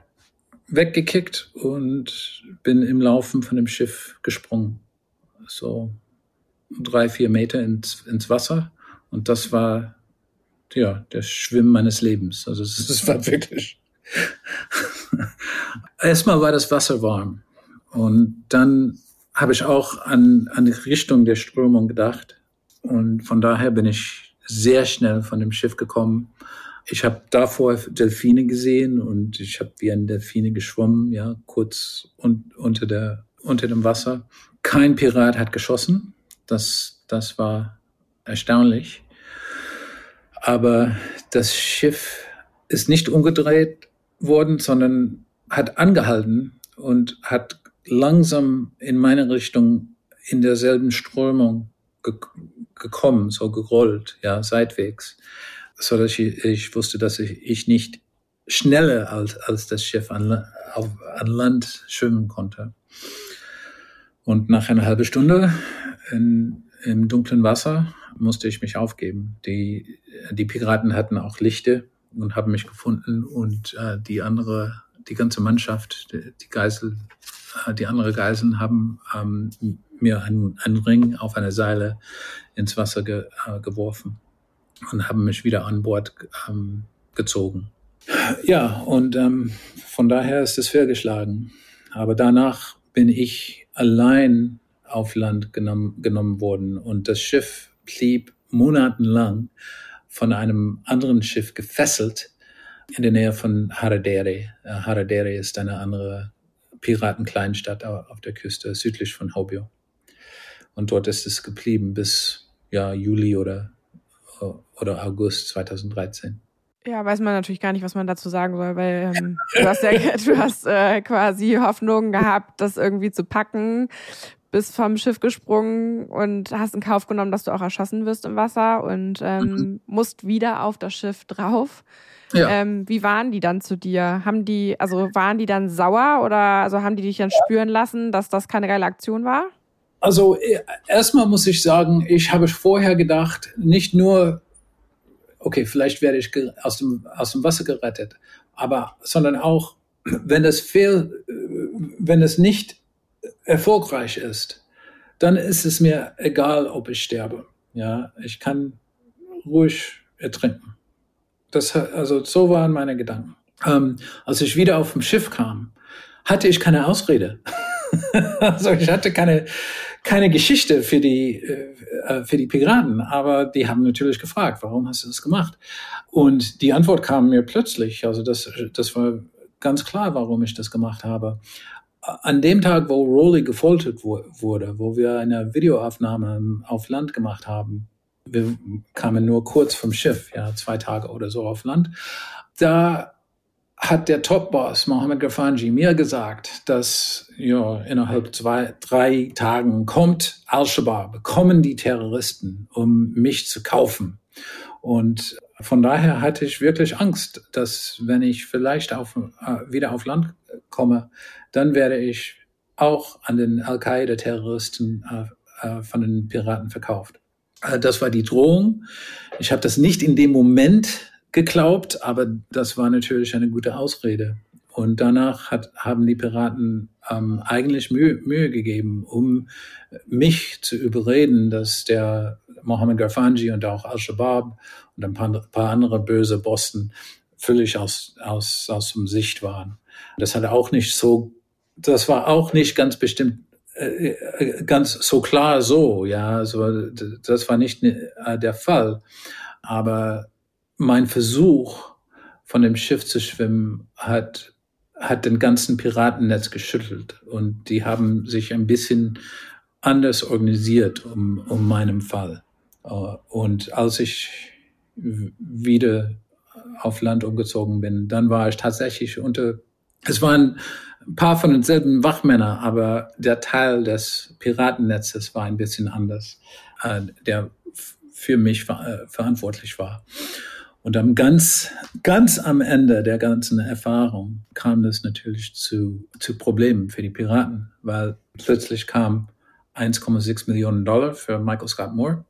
weggekickt und bin im Laufen von dem Schiff gesprungen. So drei, vier Meter ins, ins Wasser. Und das war ja der Schwimmen meines Lebens. Also es war wirklich (laughs) Erstmal war das Wasser warm und dann habe ich auch an, an die Richtung der Strömung gedacht und von daher bin ich sehr schnell von dem Schiff gekommen. Ich habe davor Delfine gesehen und ich habe wie ein Delfine geschwommen, ja, kurz un unter, der, unter dem Wasser. Kein Pirat hat geschossen. Das, das war erstaunlich. Aber das Schiff ist nicht umgedreht worden, sondern hat angehalten und hat langsam in meine Richtung in derselben Strömung ge gekommen, so gerollt, ja, seitwegs, so dass ich, ich wusste, dass ich, ich nicht schneller als, als das Schiff an, auf, an Land schwimmen konnte. Und nach einer halben Stunde in, im dunklen Wasser musste ich mich aufgeben. Die, die Piraten hatten auch Lichte und haben mich gefunden und äh, die andere die ganze Mannschaft, die, Geisel, äh, die andere Geiseln haben ähm, mir einen, einen Ring auf einer Seile ins Wasser ge, äh, geworfen und haben mich wieder an Bord ähm, gezogen. Ja, und ähm, von daher ist es fehlgeschlagen. Aber danach bin ich allein auf Land genommen, genommen worden und das Schiff blieb monatelang von einem anderen Schiff gefesselt in der Nähe von Haradere. Äh, Haradere ist eine andere Piratenkleinstadt auf der Küste südlich von Hobyo. Und dort ist es geblieben bis ja, Juli oder, oder August 2013. Ja, weiß man natürlich gar nicht, was man dazu sagen soll, weil ähm, du hast ja du hast äh, quasi Hoffnung gehabt, das irgendwie zu packen, bist vom Schiff gesprungen und hast in Kauf genommen, dass du auch erschossen wirst im Wasser und ähm, mhm. musst wieder auf das Schiff drauf. Ja. Ähm, wie waren die dann zu dir? Haben die, also waren die dann sauer oder also haben die dich dann spüren lassen, dass das keine geile Aktion war? Also e, erstmal muss ich sagen, ich habe vorher gedacht, nicht nur, okay, vielleicht werde ich aus dem, aus dem Wasser gerettet, aber, sondern auch, wenn es fehl, wenn es nicht erfolgreich ist, dann ist es mir egal, ob ich sterbe. Ja, ich kann ruhig ertrinken. Das, also so waren meine Gedanken. Ähm, als ich wieder auf dem Schiff kam, hatte ich keine Ausrede. (laughs) also ich hatte keine, keine Geschichte für die, äh, äh, für die Piraten, aber die haben natürlich gefragt, warum hast du das gemacht? Und die Antwort kam mir plötzlich. Also das, das war ganz klar, warum ich das gemacht habe. An dem Tag, wo Rowley gefoltert wurde, wo wir eine Videoaufnahme auf Land gemacht haben, wir kamen nur kurz vom Schiff, ja, zwei Tage oder so auf Land. Da hat der Top-Boss Mohammed Gafanji mir gesagt, dass ja, innerhalb zwei, drei Tagen kommt Al-Shabaab, kommen die Terroristen, um mich zu kaufen. Und von daher hatte ich wirklich Angst, dass wenn ich vielleicht auf, äh, wieder auf Land komme, dann werde ich auch an den Al-Qaida-Terroristen äh, äh, von den Piraten verkauft. Äh, das war die Drohung. Ich habe das nicht in dem Moment geglaubt, aber das war natürlich eine gute Ausrede. Und danach hat, haben die Piraten ähm, eigentlich Mühe, Mühe gegeben, um mich zu überreden, dass der Mohammed Garfanji und auch Al-Shabaab und ein paar, paar, andere böse Bossen völlig aus, aus, aus dem Sicht waren. Das hat auch nicht so, das war auch nicht ganz bestimmt äh, äh, ganz so klar so, ja, so, das war nicht äh, der Fall. Aber mein Versuch, von dem Schiff zu schwimmen, hat, hat den ganzen Piratennetz geschüttelt und die haben sich ein bisschen anders organisiert um, um meinem Fall. Und als ich wieder auf Land umgezogen bin, dann war ich tatsächlich unter, es waren ein paar von denselben Wachmänner, aber der Teil des Piratennetzes war ein bisschen anders, äh, der für mich äh, verantwortlich war. Und am ganz, ganz am Ende der ganzen Erfahrung kam das natürlich zu, zu Problemen für die Piraten, weil plötzlich kam 1,6 Millionen Dollar für Michael Scott Moore.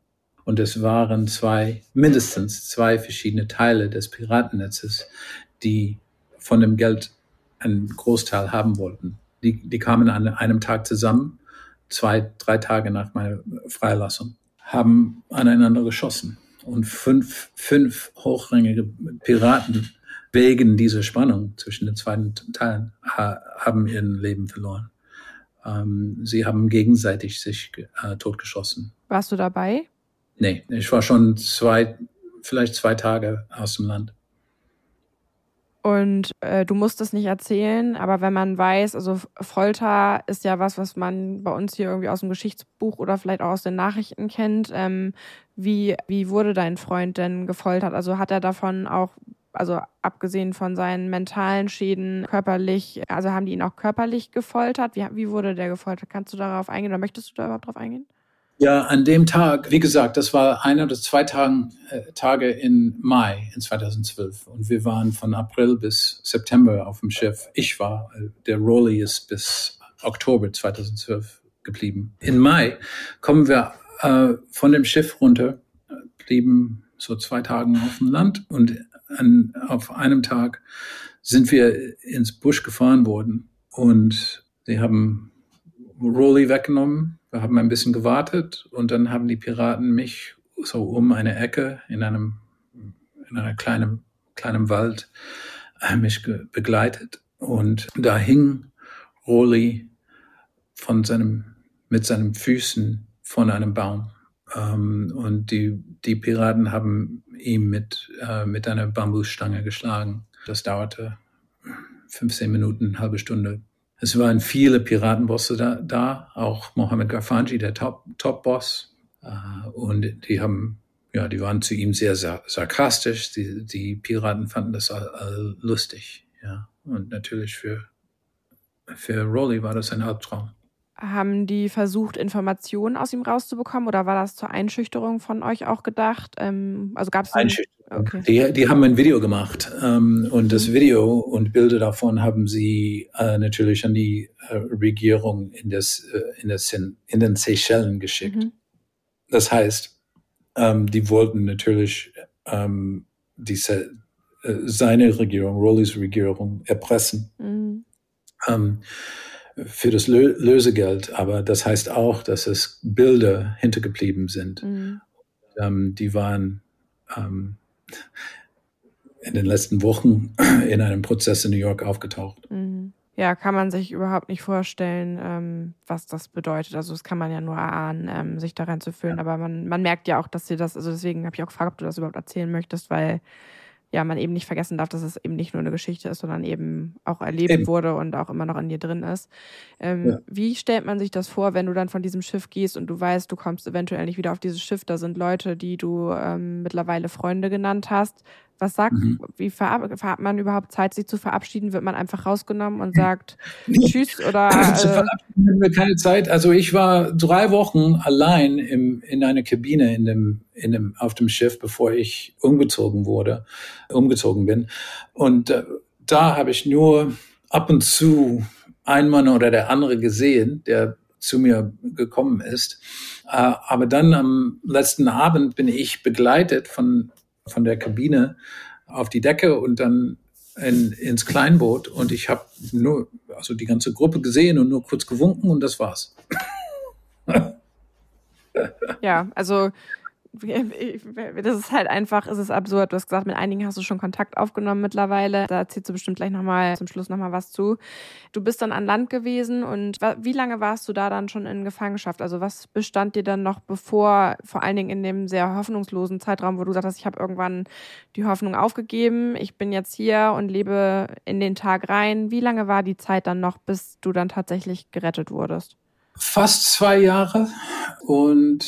Und es waren zwei, mindestens zwei verschiedene Teile des Piratennetzes, die von dem Geld einen Großteil haben wollten. Die, die kamen an einem Tag zusammen, zwei, drei Tage nach meiner Freilassung, haben aneinander geschossen. Und fünf, fünf hochrangige Piraten wegen dieser Spannung zwischen den zwei Teilen ha, haben ihr Leben verloren. Ähm, sie haben gegenseitig sich äh, totgeschossen. Warst du dabei? Nee, ich war schon zwei, vielleicht zwei Tage aus dem Land. Und äh, du musst es nicht erzählen, aber wenn man weiß, also Folter ist ja was, was man bei uns hier irgendwie aus dem Geschichtsbuch oder vielleicht auch aus den Nachrichten kennt. Ähm, wie, wie wurde dein Freund denn gefoltert? Also hat er davon auch, also abgesehen von seinen mentalen Schäden, körperlich, also haben die ihn auch körperlich gefoltert? Wie, wie wurde der gefoltert? Kannst du darauf eingehen oder möchtest du da überhaupt drauf eingehen? Ja, an dem Tag, wie gesagt, das war einer oder zwei Tagen, äh, Tage in Mai in 2012 und wir waren von April bis September auf dem Schiff. Ich war, äh, der Rolly ist bis Oktober 2012 geblieben. In Mai kommen wir äh, von dem Schiff runter, blieben so zwei Tagen auf dem Land und an, auf einem Tag sind wir ins Busch gefahren worden und sie haben Rolly weggenommen Wir haben ein bisschen gewartet und dann haben die Piraten mich so um eine Ecke in einem in einer kleinen kleinen Wald äh, mich begleitet. Und da hing Rolli von seinem mit seinen Füßen von einem Baum. Ähm, und die die Piraten haben ihn mit äh, mit einer Bambusstange geschlagen. Das dauerte 15 Minuten, eine halbe Stunde, es waren viele Piratenbosse da, da auch Mohammed Gafanji, der Top-Boss. Top äh, und die haben, ja, die waren zu ihm sehr sarkastisch. Die, die Piraten fanden das lustig. Ja. Und natürlich für, für Rolly war das ein Albtraum. Haben die versucht, Informationen aus ihm rauszubekommen oder war das zur Einschüchterung von euch auch gedacht? Ähm, also gab es Einschüchterung. Okay. Die, die haben ein Video gemacht ähm, und das. Video und Bilder davon haben sie äh, natürlich an die äh, Regierung in, das, äh, in, das, in, den Seychellen geschickt. Mhm. Das heißt, ähm, die wollten natürlich ähm, diese, äh, seine Regierung, Rollys Regierung erpressen. Mhm. Für das Lö Lösegeld, aber das heißt auch, dass es Bilder hintergeblieben sind. Mhm. Ähm, die waren ähm, in den letzten Wochen (clears throat) in einem Prozess in New York aufgetaucht. Mhm. Ja, kann man sich überhaupt nicht vorstellen, ähm, was das bedeutet. Also das kann man ja nur erahnen, ähm, sich da reinzufühlen. Ja. Aber man, man merkt ja auch, dass sie das, also deswegen habe ich auch gefragt, ob du das überhaupt erzählen möchtest, weil ja, man eben nicht vergessen darf, dass es eben nicht nur eine Geschichte ist, sondern eben auch erlebt eben. wurde und auch immer noch in dir drin ist. Ähm, ja. Wie stellt man sich das vor, wenn du dann von diesem Schiff gehst und du weißt, du kommst eventuell nicht wieder auf dieses Schiff, da sind Leute, die du ähm, mittlerweile Freunde genannt hast. Was sagt, mhm. wie hat man überhaupt Zeit, sich zu verabschieden? Wird man einfach rausgenommen und sagt Tschüss oder? (laughs) Äh, zu verabschieden haben wir keine Zeit. Also ich war drei Wochen allein im, in einer Kabine in dem, in dem, auf dem Schiff, bevor ich umgezogen wurde, umgezogen bin. Und äh, da habe ich nur ab und zu ein Mann oder der andere gesehen, der zu mir gekommen ist. Äh, aber dann am letzten Abend bin ich begleitet von von der Kabine auf die Decke und dann in, ins Kleinboot und ich habe nur, also die ganze Gruppe gesehen und nur kurz gewunken und das war's. ja, also (laughs) das ist halt einfach, es ist absurd. Du hast gesagt, mit einigen hast du schon Kontakt aufgenommen mittlerweile. Da erzählst du bestimmt gleich nochmal zum Schluss nochmal was zu. Du bist dann an Land gewesen und wie lange warst du da dann schon in Gefangenschaft? Also was bestand dir dann noch bevor, vor allen Dingen in dem sehr hoffnungslosen Zeitraum, wo du gesagt hast, ich habe irgendwann die Hoffnung aufgegeben, ich bin jetzt hier und lebe in den Tag rein. Wie lange war die Zeit dann noch, bis du dann tatsächlich gerettet wurdest? Fast zwei Jahre und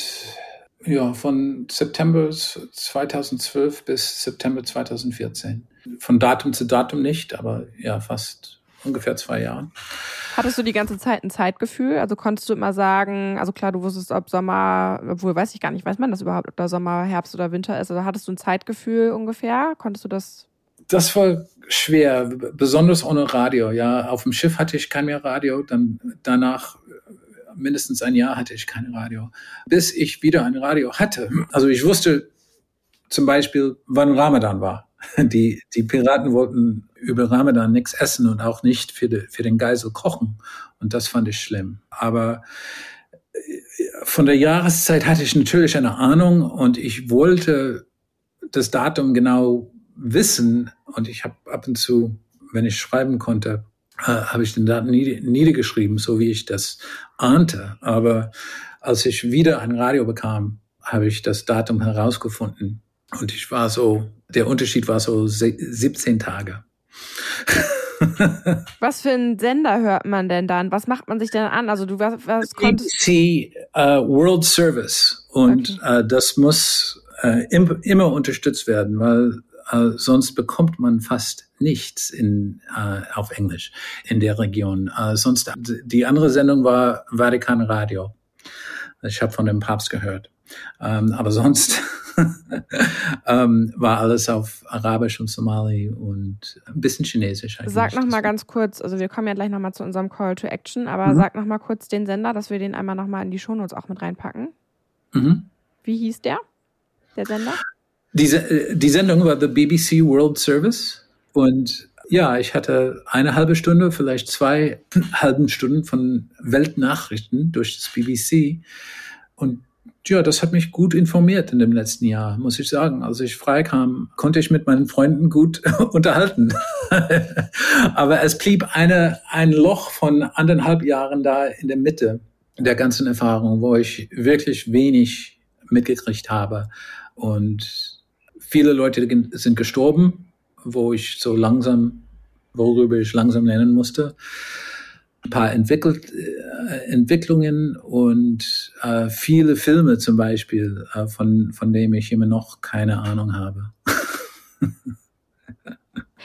ja, von September 2012 bis September 2014. Von Datum zu Datum nicht, aber ja, fast ungefähr zwei Jahren. Hattest du die ganze Zeit ein Zeitgefühl? Also konntest du immer sagen, also klar, du wusstest, ob Sommer, obwohl weiß ich gar nicht, weiß man das überhaupt, ob da Sommer, Herbst oder Winter ist? Also hattest du ein Zeitgefühl ungefähr? Konntest du das? Das war schwer, besonders ohne Radio. Ja, auf dem Schiff hatte ich kein mehr Radio. Dann danach mindestens ein Jahr hatte ich kein Radio, bis ich wieder ein Radio hatte. Also ich wusste zum Beispiel, wann Ramadan war. (laughs) Die, die Piraten wollten über Ramadan nichts essen und auch nicht für, de, für den Geisel kochen. Und das fand ich schlimm. Aber äh, von der Jahreszeit hatte ich natürlich eine Ahnung und ich wollte das Datum genau wissen. Und ich habe ab und zu, wenn ich schreiben konnte, äh, habe ich den Daten niedergeschrieben, so wie ich das ahnte. Aber als ich wieder ein Radio bekam, habe ich das Datum herausgefunden. Und ich war so, der Unterschied war so 17 Tage. (laughs) was für einen Sender hört man denn dann? Was macht man sich denn an? Also du was, was konntest BBC uh, World Service und okay. uh, das muss uh, im, immer unterstützt werden, weil äh, sonst bekommt man fast nichts in, äh, auf Englisch in der Region. Äh, sonst die andere Sendung war Vatikan Radio. Ich habe von dem Papst gehört. Ähm, aber sonst (laughs) ähm, war alles auf Arabisch und Somali und ein bisschen Chinesisch. Eigentlich. Sag noch mal ganz kurz, also wir kommen ja gleich noch mal zu unserem Call to Action, aber mhm. sag noch mal kurz den Sender, dass wir den einmal noch mal in die Shownotes auch mit reinpacken. Mhm. Wie hieß der, der Sender? Diese, die Sendung war The BBC World Service und ja, ich hatte eine halbe Stunde, vielleicht zwei (laughs) halben Stunden von Weltnachrichten durch das BBC. Und ja, das hat mich gut informiert in dem letzten Jahr, muss ich sagen. Als ich freikam, konnte ich mit meinen Freunden gut (laughs) unterhalten. (laughs) Aber es blieb eine, ein Loch von anderthalb Jahren da in der Mitte der ganzen Erfahrung, wo ich wirklich wenig mitgekriegt habe. Und viele Leute sind gestorben, wo ich so langsam, worüber ich langsam lernen musste ein paar entwickelt, äh, Entwicklungen und äh, viele Filme zum Beispiel, äh, von, von denen ich immer noch keine Ahnung habe. (laughs)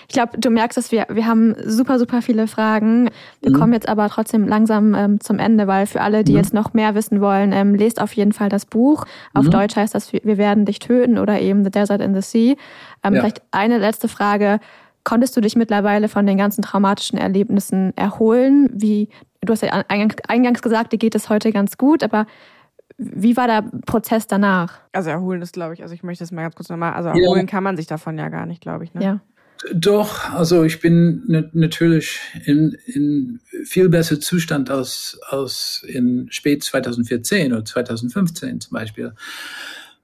Ich glaube, du merkst, dass wir, wir haben super, super viele Fragen. Wir mhm. kommen jetzt aber trotzdem langsam ähm, zum Ende, weil für alle, die mhm. jetzt noch mehr wissen wollen, ähm, lest auf jeden Fall das Buch. Auf mhm. Deutsch heißt das, wir werden dich töten oder eben The Desert in the Sea. Ähm, ja. Vielleicht eine letzte Frage. Konntest du dich mittlerweile von den ganzen traumatischen Erlebnissen erholen? Wie, du hast ja eingangs gesagt, dir geht es heute ganz gut, aber wie war der Prozess danach? Also erholen ist, glaube ich, also ich möchte das mal ganz kurz nochmal, also erholen ja. kann man sich davon ja gar nicht, glaube ich. Ne? Ja. Doch, also ich bin natürlich in, in viel besser Zustand als, als in spät 2014 oder 2015 zum Beispiel.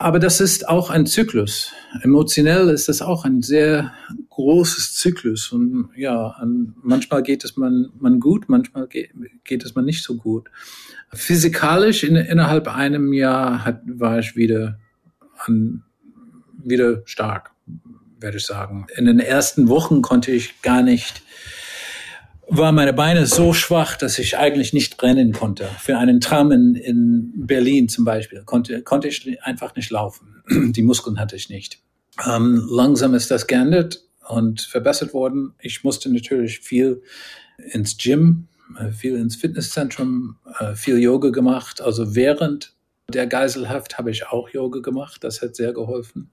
Aber das ist auch ein Zyklus. Emotionell ist das auch ein sehr großes Zyklus. Und ja, manchmal geht es man, man gut, manchmal geht, geht es man nicht so gut. Physikalisch in, innerhalb einem Jahr hat, war ich wieder, an, wieder stark, werde ich sagen. In den ersten Wochen konnte ich gar nicht war meine Beine so schwach, dass ich eigentlich nicht rennen konnte. Für einen Tram in, in Berlin zum Beispiel konnte, konnte ich einfach nicht laufen. (clears throat) Die Muskeln hatte ich nicht. Ähm, langsam ist das geändert und verbessert worden. Ich musste natürlich viel ins Gym, äh, viel ins Fitnesszentrum, äh, viel Yoga gemacht. Also während der Geiselhaft habe ich auch Yoga gemacht. Das hat sehr geholfen,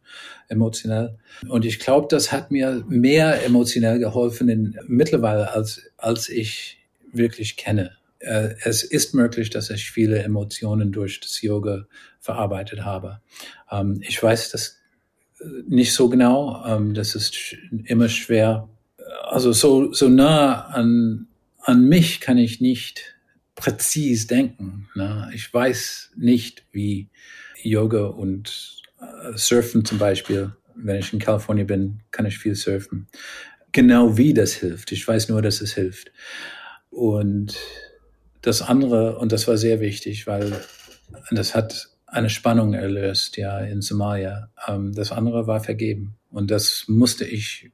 emotionell. Und ich glaube, das hat mir mehr emotionell geholfen in, mittlerweile, als, als ich wirklich kenne. Äh, es ist möglich, dass ich viele Emotionen durch das Yoga verarbeitet habe. Ähm, ich weiß das äh, nicht so genau. Ähm, das ist immer schwer. Also so, so nah an, an mich kann ich nicht präzis denken. Ne? Ich weiß nicht, wie Yoga und äh, Surfen zum Beispiel, wenn ich in Kalifornien bin, kann ich viel surfen. Genau wie das hilft. Ich weiß nur, dass es hilft. Und das andere, und das war sehr wichtig, weil das hat eine Spannung erlöst, ja, in Somalia. Ähm, das andere war vergeben. Und das musste ich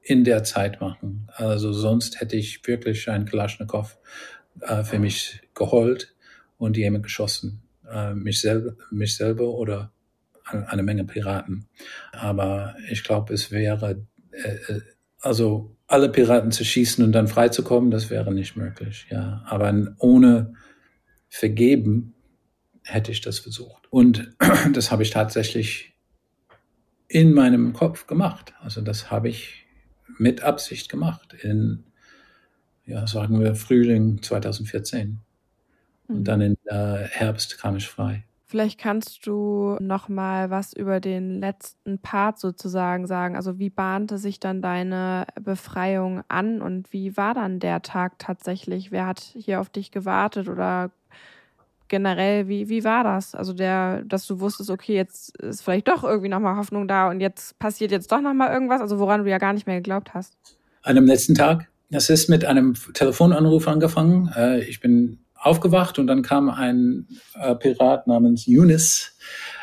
in der Zeit machen. Also sonst hätte ich wirklich einen Kalaschnikow äh, für mich geheult und jemand geschossen. Äh, mich, selber, mich selber oder eine Menge Piraten. Aber ich glaube, es wäre, äh, äh, also alle Piraten zu schießen und dann freizukommen, das wäre nicht möglich. Ja, aber ohne Vergeben hätte ich das versucht. Und (clears throat) das habe ich tatsächlich in meinem Kopf gemacht. Also das habe ich mit Absicht gemacht. In ja, sagen wir Frühling 2014. Und mhm. dann im äh, Herbst kam ich frei. Vielleicht kannst du noch mal was über den letzten Part sozusagen sagen. Also wie bahnte sich dann deine Befreiung an und wie war dann der Tag tatsächlich? Wer hat hier auf dich gewartet oder generell wie wie war das? Also der, dass du wusstest, okay, jetzt ist vielleicht doch irgendwie noch mal Hoffnung da und jetzt passiert jetzt doch noch mal irgendwas, also woran du ja gar nicht mehr geglaubt hast. An dem letzten Tag? Es ist mit einem Telefonanruf angefangen. Äh, ich bin aufgewacht und dann kam ein äh, Pirat namens Yunus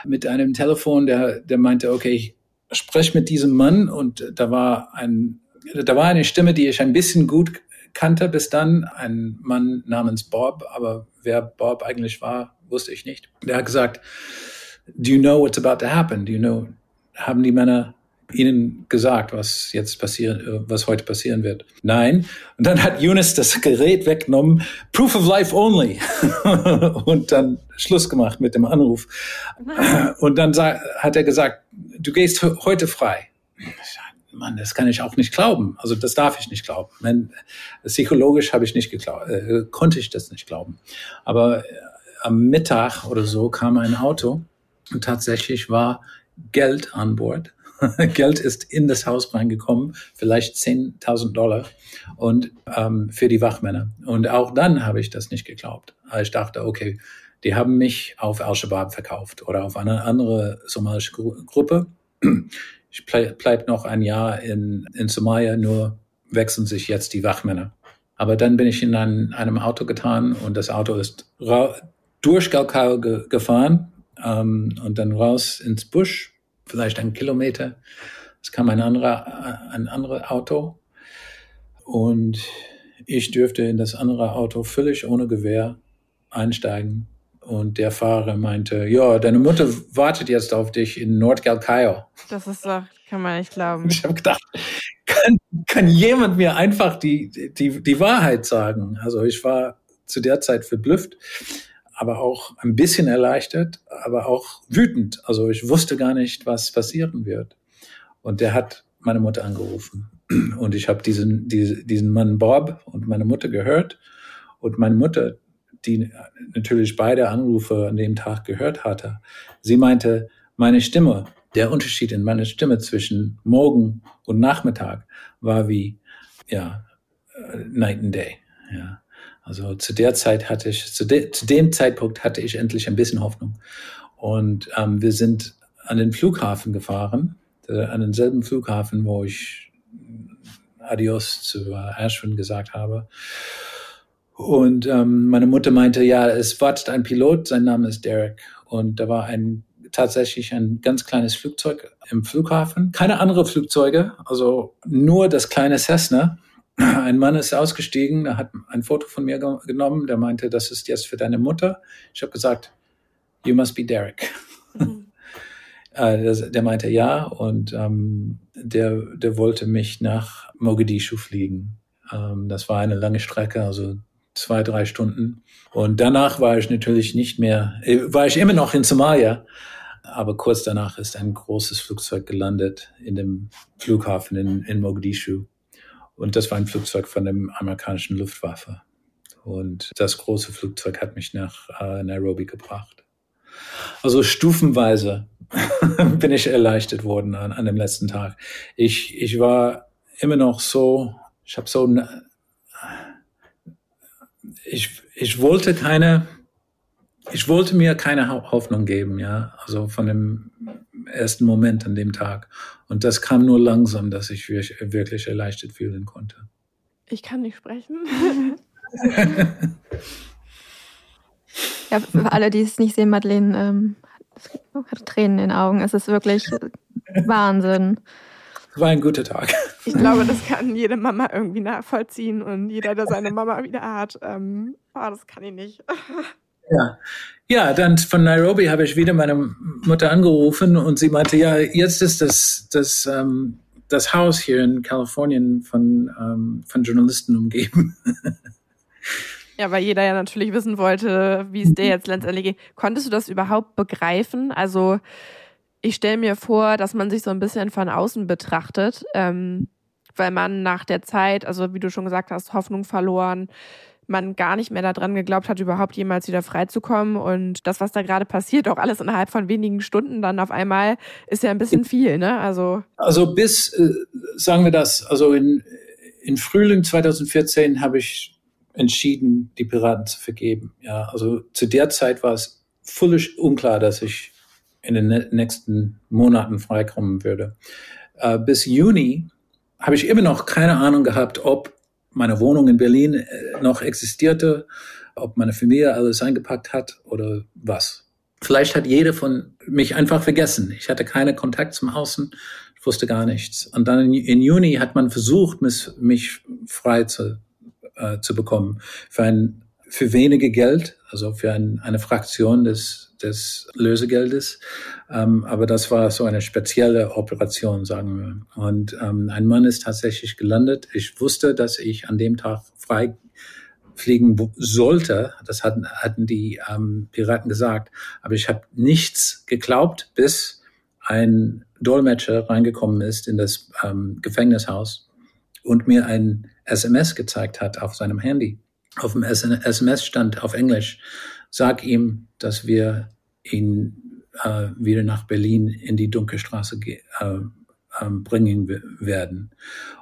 mit einem Telefon, der, der meinte, okay, ich spreche mit diesem Mann und da war ein, da war eine Stimme, die ich ein bisschen gut kannte bis dann, ein Mann namens Bob, aber wer Bob eigentlich war, wusste ich nicht. Der hat gesagt, do you know what's about to happen? Do you know, haben die Männer ihnen gesagt, was jetzt passieren, äh, was heute passieren wird. Nein. Und dann hat Yunus das Gerät weggenommen, Proof of Life only. (laughs) und dann Schluss gemacht mit dem Anruf. Und dann hat er gesagt, du gehst heute frei. Mann, das kann ich auch nicht glauben. Also das darf ich nicht glauben. Wenn, psychologisch habe ich nicht geglaubt, äh, konnte ich das nicht glauben. Aber äh, am Mittag oder so kam ein Auto und tatsächlich war Geld an Bord (laughs) Geld ist in das Haus reingekommen, vielleicht 10.000 Dollar und ähm, für die Wachmänner. Und auch dann habe ich das nicht geglaubt. Ich dachte, okay, die haben mich auf Al-Shabaab verkauft oder auf eine andere somalische Gruppe. Ich bleib noch ein Jahr in, in Somalia, nur wechseln sich jetzt die Wachmänner. Aber dann bin ich in ein, einem Auto getan und das Auto ist durch Galkao ge gefahren ähm, und dann raus ins Busch, vielleicht einen Kilometer. Es kam ein anderer, ein anderes Auto und ich dürfte in das andere Auto völlig ohne Gewehr einsteigen. Und der Fahrer meinte, ja, deine Mutter wartet jetzt auf dich in Nordgalkayo. Das ist doch, kann man nicht glauben. Ich habe gedacht, kann, kann jemand mir einfach die, die, die Wahrheit sagen? Also ich war zu der Zeit verblüfft, aber auch ein bisschen erleichtert, aber auch wütend. Also ich wusste gar nicht, was passieren wird. Und der hat meine Mutter angerufen. Und ich habe diesen, diesen, diesen Mann Bob und meine Mutter gehört. Und meine Mutter, die natürlich beide Anrufe an dem Tag gehört hatte, sie meinte, meine Stimme der Unterschied in meiner Stimme zwischen Morgen und Nachmittag war wie, ja, äh, Night and Day. Ja. Also zu der Zeit hatte ich, zu, de, zu dem Zeitpunkt hatte ich endlich ein bisschen Hoffnung. Und ähm, wir sind an den Flughafen gefahren, äh, an denselben Flughafen, wo ich Adios zu äh, Ashwin gesagt habe. Und ähm, meine Mutter meinte, ja, es wartet ein Pilot, sein Name ist Derek. Und da war ein tatsächlich ein ganz kleines Flugzeug im Flughafen. Keine andere Flugzeuge, also nur das kleine Cessna. (clears throat) Ein Mann ist ausgestiegen, er hat ein Foto von mir genommen, der meinte, das ist jetzt für deine Mutter. Ich habe gesagt, you must be Derek. Mhm. (laughs) der meinte ja und ähm, der, der wollte mich nach Mogadischu fliegen. Ähm, das war eine lange Strecke, also zwei, drei Stunden. Und danach war ich natürlich nicht mehr, äh, war ich immer noch in Somalia, aber kurz danach ist ein großes Flugzeug gelandet in dem Flughafen in, in Mogadischu. Und das war ein Flugzeug von der amerikanischen Luftwaffe. Und das große Flugzeug hat mich nach äh, Nairobi gebracht. Also stufenweise (laughs) bin ich erleichtert worden an, an dem letzten Tag. Ich, ich war immer noch so, ich habe so, ich, ich wollte keine ich wollte mir keine Hoffnung geben, ja, also von dem ersten Moment an dem Tag. Und das kam nur langsam, dass ich wirklich erleichtert fühlen konnte. Ich kann nicht sprechen. (laughs) ja, für alle, die es nicht sehen, Madeleine ähm, hat Tränen in den Augen. Es ist wirklich Wahnsinn. War ein guter Tag. Ich glaube, das kann jede Mama irgendwie nachvollziehen und jeder, der seine Mama wieder hat, ähm, oh, das kann ich nicht. (laughs) Ja. ja, dann von Nairobi habe ich wieder meine Mutter angerufen und sie meinte, ja, jetzt ist das, das, ähm, das Haus hier in Kalifornien von, ähm, von Journalisten umgeben. (laughs) Ja, weil jeder ja natürlich wissen wollte, wie es dir jetzt letztendlich geht. Konntest du das überhaupt begreifen? Also ich stelle mir vor, dass man sich so ein bisschen von außen betrachtet, ähm, weil man nach der Zeit, also wie du schon gesagt hast, Hoffnung verloren, man gar nicht mehr daran geglaubt hat, überhaupt jemals wieder freizukommen. Und das, was da gerade passiert, auch alles innerhalb von wenigen Stunden dann auf einmal, ist ja ein bisschen viel, ne? Also, also bis, äh, sagen wir das, also in, in Frühling 2014 habe ich entschieden, die Piraten zu vergeben. Ja, also zu der Zeit war es völlig unklar, dass ich in den nächsten Monaten freikommen würde. Äh, bis Juni habe ich immer noch keine Ahnung gehabt, ob meine Wohnung in Berlin äh, noch existierte, ob meine Familie alles eingepackt hat oder was. Vielleicht hat jeder von mich einfach vergessen. Ich hatte keinen Kontakt zum Außen, ich wusste gar nichts. Und dann in, Juni hat man versucht, mich, mich frei zu, äh, zu bekommen für ein für wenige Geld, also für ein, eine Fraktion des des Lösegeldes. Ähm, aber das war so eine spezielle Operation, sagen wir. Und ähm, ein Mann ist tatsächlich gelandet. Ich wusste, dass ich an dem Tag frei fliegen sollte. Das hatten, hatten die ähm, Piraten gesagt. Aber ich habe nichts geglaubt, bis ein Dolmetscher reingekommen ist in das ähm, Gefängnishaus und mir ein SMS gezeigt hat auf seinem Handy. Auf dem SMS stand auf Englisch, sag ihm, dass wir ihn äh, wieder nach Berlin in die Dunkelstraße äh, ähm, bringen werden.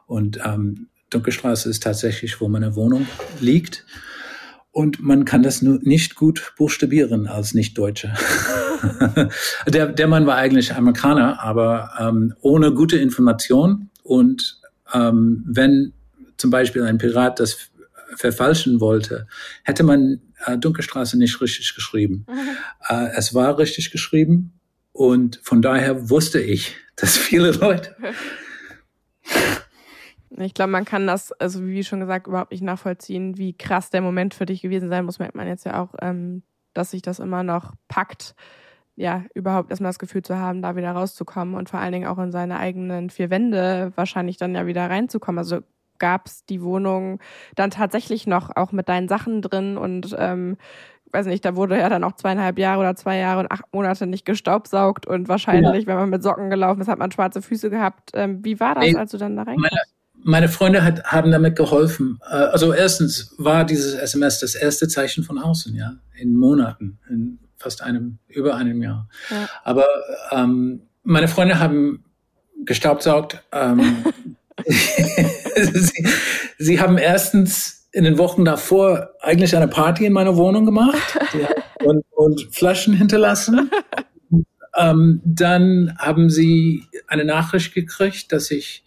Und ähm, Dunkelstraße ist tatsächlich, wo meine Wohnung liegt. Und man kann das nur nicht gut buchstabieren als Nicht-Deutsche. (laughs) der, der Mann war eigentlich Amerikaner, aber ähm, ohne gute Information. Und ähm, wenn zum Beispiel ein Pirat das verfalschen wollte, hätte man äh, Dunkelstraße nicht richtig geschrieben. (laughs) Mhm. Äh, es war richtig geschrieben und von daher wusste ich, dass viele Leute (laughs) ich glaube, man kann das, also wie schon gesagt, überhaupt nicht nachvollziehen, wie krass der Moment für dich gewesen sein muss. Merkt man jetzt ja auch, ähm, dass sich das immer noch packt, ja, überhaupt erstmal das Gefühl zu haben, da wieder rauszukommen und vor allen Dingen auch in seine eigenen vier Wände wahrscheinlich dann ja wieder reinzukommen. Also gab es die Wohnung dann tatsächlich noch auch mit deinen Sachen drin und ähm, weiß nicht, da wurde ja dann auch zweieinhalb Jahre oder zwei Jahre und acht Monate nicht gestaubsaugt und wahrscheinlich, ja. wenn man mit Socken gelaufen ist, hat man schwarze Füße gehabt. Ähm, wie war das, als du dann da reinkamst? meine Freunde hat, haben damit geholfen. Äh, also erstens war dieses SMS das erste Zeichen von außen, ja, in Monaten, in fast einem, über einem Jahr. Ja. Aber ähm, meine Freunde haben gestaubsaugt. Ähm, (laughs) (laughs) sie, sie, haben erstens in den Wochen davor eigentlich eine Party in meiner Wohnung gemacht (laughs) und, und, Flaschen hinterlassen. ähm, dann haben sie eine Nachricht gekriegt, dass ich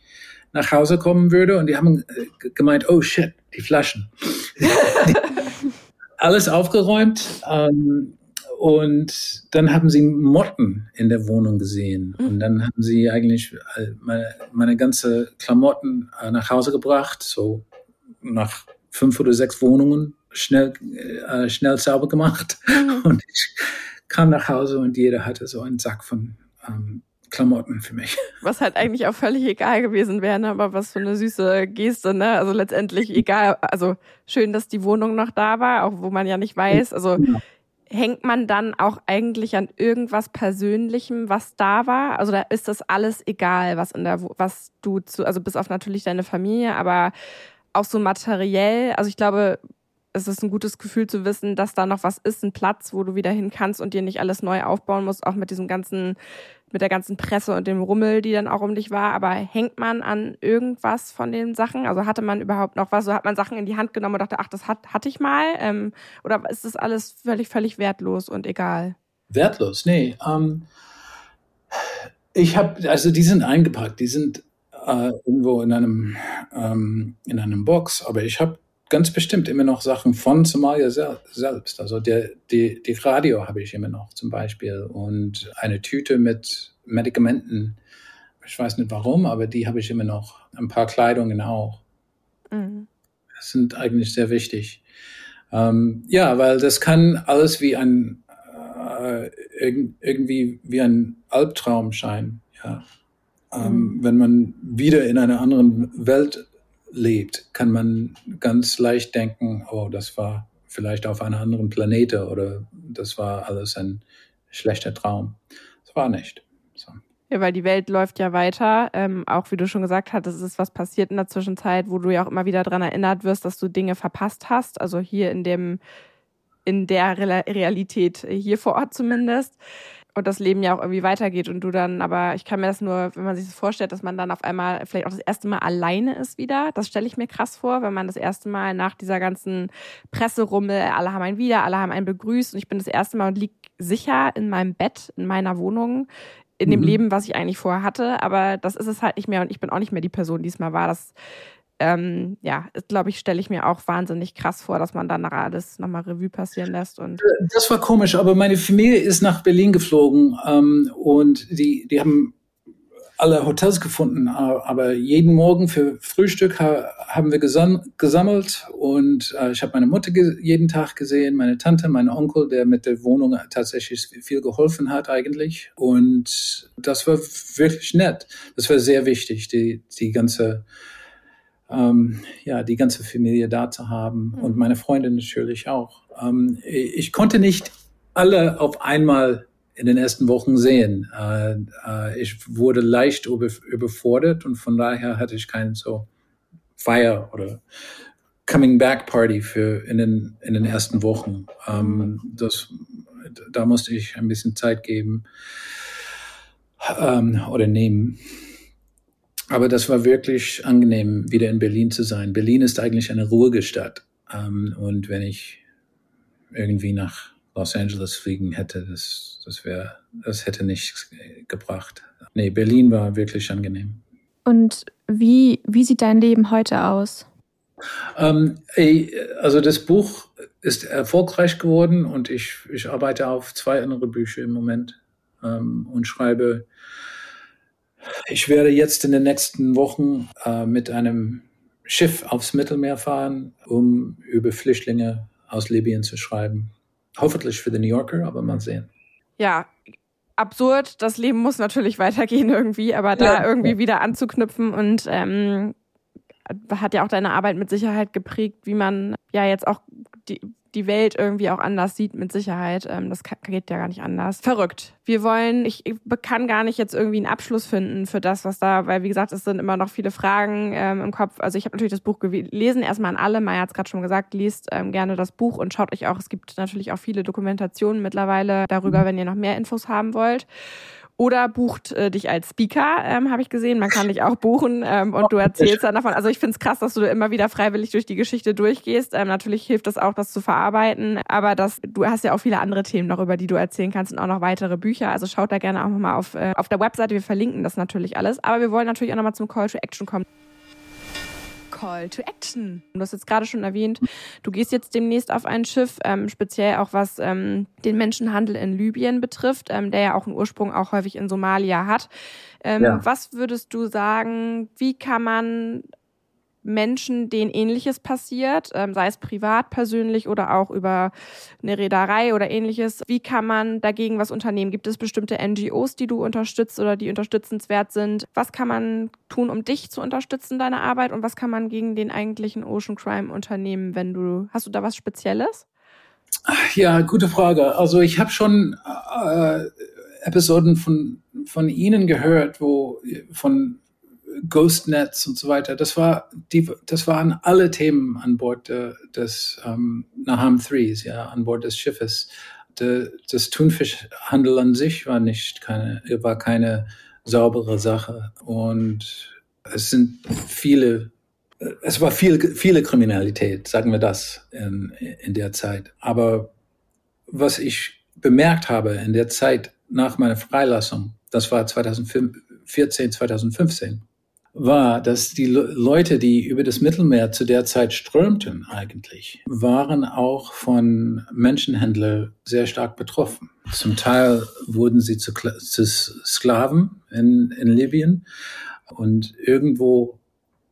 nach Hause kommen würde und die haben äh, gemeint, oh shit, die Flaschen. (laughs) Alles aufgeräumt ähm, und dann haben sie Motten in der Wohnung gesehen und dann haben sie eigentlich äh, meine, meine ganze Klamotten äh, nach Hause gebracht, so nach fünf oder sechs Wohnungen schnell, äh, schnell sauber gemacht mhm. (laughs) und ich kam nach Hause und jeder hatte so einen Sack von ähm, Klamotten für mich. Was halt eigentlich auch völlig egal gewesen wäre, ne? aber was für eine süße Geste, ne? Also letztendlich egal, also schön, dass die Wohnung noch da war, auch wo man ja nicht weiß. Also ja. Hängt man dann auch eigentlich an irgendwas Persönlichem, was da war? Also da ist das alles egal, was in der, was du zu, also bis auf natürlich deine Familie, aber auch so materiell. Also ich glaube, es ist ein gutes Gefühl zu wissen, dass da noch was ist, ein Platz, wo du wieder hin kannst und dir nicht alles neu aufbauen musst, auch mit diesem ganzen, mit der ganzen Presse und dem Rummel, die dann auch um dich war. Aber hängt man an irgendwas von den Sachen? Also hatte man überhaupt noch was? So hat man Sachen in die Hand genommen und dachte, ach, das hat, hatte ich mal? Ähm, oder ist das alles völlig, völlig wertlos und egal? Wertlos, nee. Ähm, ich habe, also die sind eingepackt, die sind äh, irgendwo in einem ähm, in einem Box, aber ich habe ganz bestimmt immer noch Sachen von Somalia sel selbst. Also der, die, die Radio habe ich immer noch zum Beispiel und eine Tüte mit Medikamenten. Ich weiß nicht warum, aber die habe ich immer noch. Ein paar Kleidungen auch. Mhm. Das sind eigentlich sehr wichtig. Ähm, ja, weil das kann alles wie ein äh, irgendwie wie ein Albtraum scheinen. Ja. Ähm, mhm. Wenn man wieder in einer anderen Welt lebt, kann man ganz leicht denken, oh, das war vielleicht auf einem anderen Planete oder das war alles ein schlechter Traum. Das war nicht. So. Ja, weil die Welt läuft ja weiter. Ähm, auch wie du schon gesagt hast, es ist was passiert in der Zwischenzeit, wo du ja auch immer wieder daran erinnert wirst, dass du Dinge verpasst hast. Also hier in dem, in der Realität hier vor Ort zumindest und das Leben ja auch irgendwie weitergeht und du dann, aber ich kann mir das nur, wenn man sich das vorstellt, dass man dann auf einmal vielleicht auch das erste Mal alleine ist wieder. Das stelle ich mir krass vor, wenn man das erste Mal nach dieser ganzen Presserummel, alle haben einen wieder, alle haben einen begrüßt und ich bin das erste Mal und lieg sicher in meinem Bett, in meiner Wohnung, in dem mhm. Leben, was ich eigentlich vorher hatte, aber das ist es halt nicht mehr und ich bin auch nicht mehr die Person, die es mal war. Das ähm, ja, glaube ich, stelle ich mir auch wahnsinnig krass vor, dass man dann alles nochmal Revue passieren lässt. Und das war komisch, aber meine Familie ist nach Berlin geflogen ähm, und die, die haben alle Hotels gefunden, aber jeden Morgen für Frühstück ha haben wir gesammelt und äh, ich habe meine Mutter jeden Tag gesehen, meine Tante, mein Onkel, der mit der Wohnung tatsächlich viel geholfen hat eigentlich und das war wirklich nett. Das war sehr wichtig, die, die ganze ähm, ja, die ganze Familie da zu haben mhm. und meine Freunde natürlich auch. Ähm, ich konnte nicht alle auf einmal in den ersten Wochen sehen. Äh, äh, ich wurde leicht über, überfordert und von daher hatte ich keinen so Feier oder Coming Back Party für in den, in den ersten Wochen. Ähm, das, da musste ich ein bisschen Zeit geben ähm, oder nehmen. Aber das war wirklich angenehm, wieder in Berlin zu sein. Berlin ist eigentlich eine ruhige Stadt. Ähm, und wenn ich irgendwie nach Los Angeles fliegen hätte, das, das wäre, das hätte nichts gebracht. Nee, Berlin war wirklich angenehm. Und wie, wie sieht dein Leben heute aus? Ähm, also das Buch ist erfolgreich geworden und ich, ich arbeite auf zwei andere Bücher im Moment ähm, und schreibe. Ich werde jetzt in den nächsten Wochen äh, mit einem Schiff aufs Mittelmeer fahren, um über Flüchtlinge aus Libyen zu schreiben. Hoffentlich für den New Yorker, aber mal sehen. Ja, absurd. Das Leben muss natürlich (laughs) weitergehen irgendwie, aber da ja. irgendwie wieder anzuknüpfen und ähm, hat ja auch deine Arbeit mit Sicherheit geprägt, wie man ja jetzt auch die, die Welt irgendwie auch anders sieht, mit Sicherheit. Ähm, das geht ja gar nicht anders. Verrückt. Wir wollen, ich, ich kann gar nicht jetzt irgendwie einen Abschluss finden für das, was da, weil wie gesagt, es sind immer noch viele Fragen ähm, im Kopf. Also ich habe natürlich das Buch gelesen, erstmal an alle. Maya hat es gerade schon gesagt, liest ähm, gerne das Buch und schaut euch auch, es gibt natürlich auch viele Dokumentationen mittlerweile darüber, mhm. wenn ihr noch mehr Infos haben wollt oder bucht äh, dich als Speaker, ähm, habe ich gesehen. Man kann dich auch buchen ähm, und du erzählst dann davon. Also ich finde es krass, dass du immer wieder freiwillig durch die Geschichte durchgehst. Ähm, natürlich hilft das auch, das zu verarbeiten, aber das, du hast ja auch viele andere Themen über die du erzählen kannst und auch noch weitere Bücher. Also schaut da gerne auch nochmal auf, äh, auf der Webseite. Wir verlinken das natürlich alles. Aber wir wollen natürlich auch nochmal zum Call to Action kommen. Call to Action. Du hast jetzt gerade schon erwähnt, du gehst jetzt demnächst auf ein Schiff, ähm, speziell auch was ähm, den Menschenhandel in Libyen betrifft, ähm, der ja auch einen Ursprung auch häufig in Somalia hat. Ähm, ja. Was würdest du sagen, wie kann man Menschen, denen ähnliches passiert, ähm, sei es privat, persönlich oder auch über eine Reederei oder ähnliches. Wie kann man dagegen was unternehmen? Gibt es bestimmte NGOs, die du unterstützt oder die unterstützenswert sind? Was kann man tun, um dich zu unterstützen, deine Arbeit? Und was kann man gegen den eigentlichen Ocean Crime unternehmen, wenn du, hast du da was Spezielles? Ja, gute Frage. Also ich habe schon äh, Episoden von, von Ihnen gehört, wo von Ghostnets und so weiter. Das war die, das waren alle Themen an Bord äh, des ähm, Naham Threes, ja, an Bord des Schiffes. De, das Thunfischhandel an sich war nicht keine, war keine saubere Sache und es sind viele, es war viel, viele Kriminalität, sagen wir das in, in der Zeit. Aber was ich bemerkt habe in der Zeit nach meiner Freilassung, das war 2014, 2015, war, dass die Leute, die über das Mittelmeer zu der Zeit strömten eigentlich, waren auch von Menschenhändlern sehr stark betroffen. Zum Teil wurden sie zu, zu Sklaven in, in Libyen und irgendwo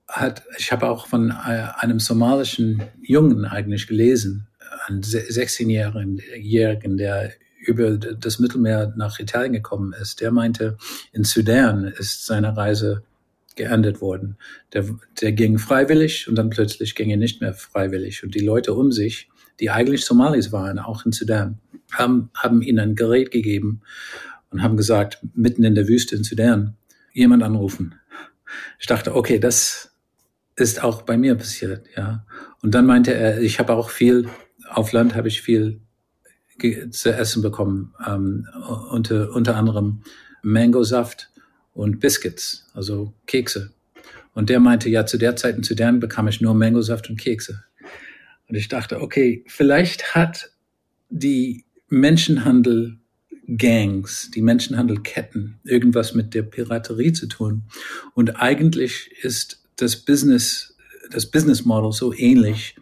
hat, ich habe auch von äh, einem somalischen Jungen eigentlich gelesen, einen 16-Jährigen, der über das Mittelmeer nach Italien gekommen ist, der meinte, in Sudan ist seine Reise geerntet worden. Der, der ging freiwillig und dann plötzlich ging er nicht mehr freiwillig. Und die Leute um sich, die eigentlich Somalis waren, auch in Sudan, haben, haben ihnen ein Gerät gegeben und haben gesagt, mitten in der Wüste in Sudan, jemand anrufen. Ich dachte, okay, das ist auch bei mir passiert, ja. Und dann meinte er, ich habe auch viel, auf Land habe ich viel zu essen bekommen, ähm, unter, unter anderem Mangosaft und Biscuits, also Kekse. Und der meinte, ja, zu der Zeit in Sudan bekam ich nur Mangosaft und Kekse. Und ich dachte, okay, vielleicht hat die Menschenhandel-Gangs, die Menschenhandelketten irgendwas mit der Piraterie zu tun. Und eigentlich ist das Business, das Business Model so ähnlich,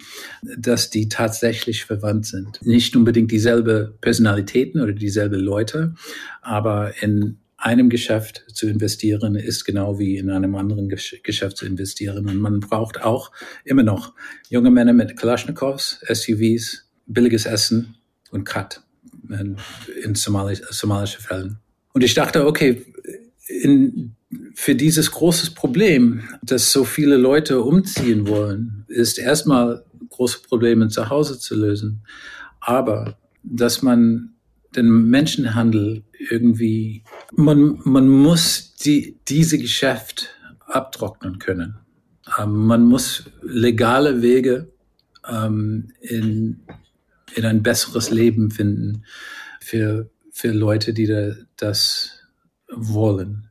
dass die tatsächlich verwandt sind. Nicht unbedingt dieselbe Personalitäten oder dieselbe Leute, aber in einem Geschäft zu investieren ist genau wie in einem anderen Geschäft zu investieren. Und man braucht auch immer noch junge Männer mit Kalaschnikows, SUVs, billiges Essen und Cut in somalisch, somalische Fällen. Und ich dachte, okay, in, für dieses großes Problem, dass so viele Leute umziehen wollen, ist erstmal große Probleme zu Hause zu lösen. Aber dass man den Menschenhandel irgendwie, man, man muss die, diese Geschäft abtrocknen können. Ähm, man muss legale Wege ähm, in, in ein besseres Leben finden für, für Leute, die da, das wollen.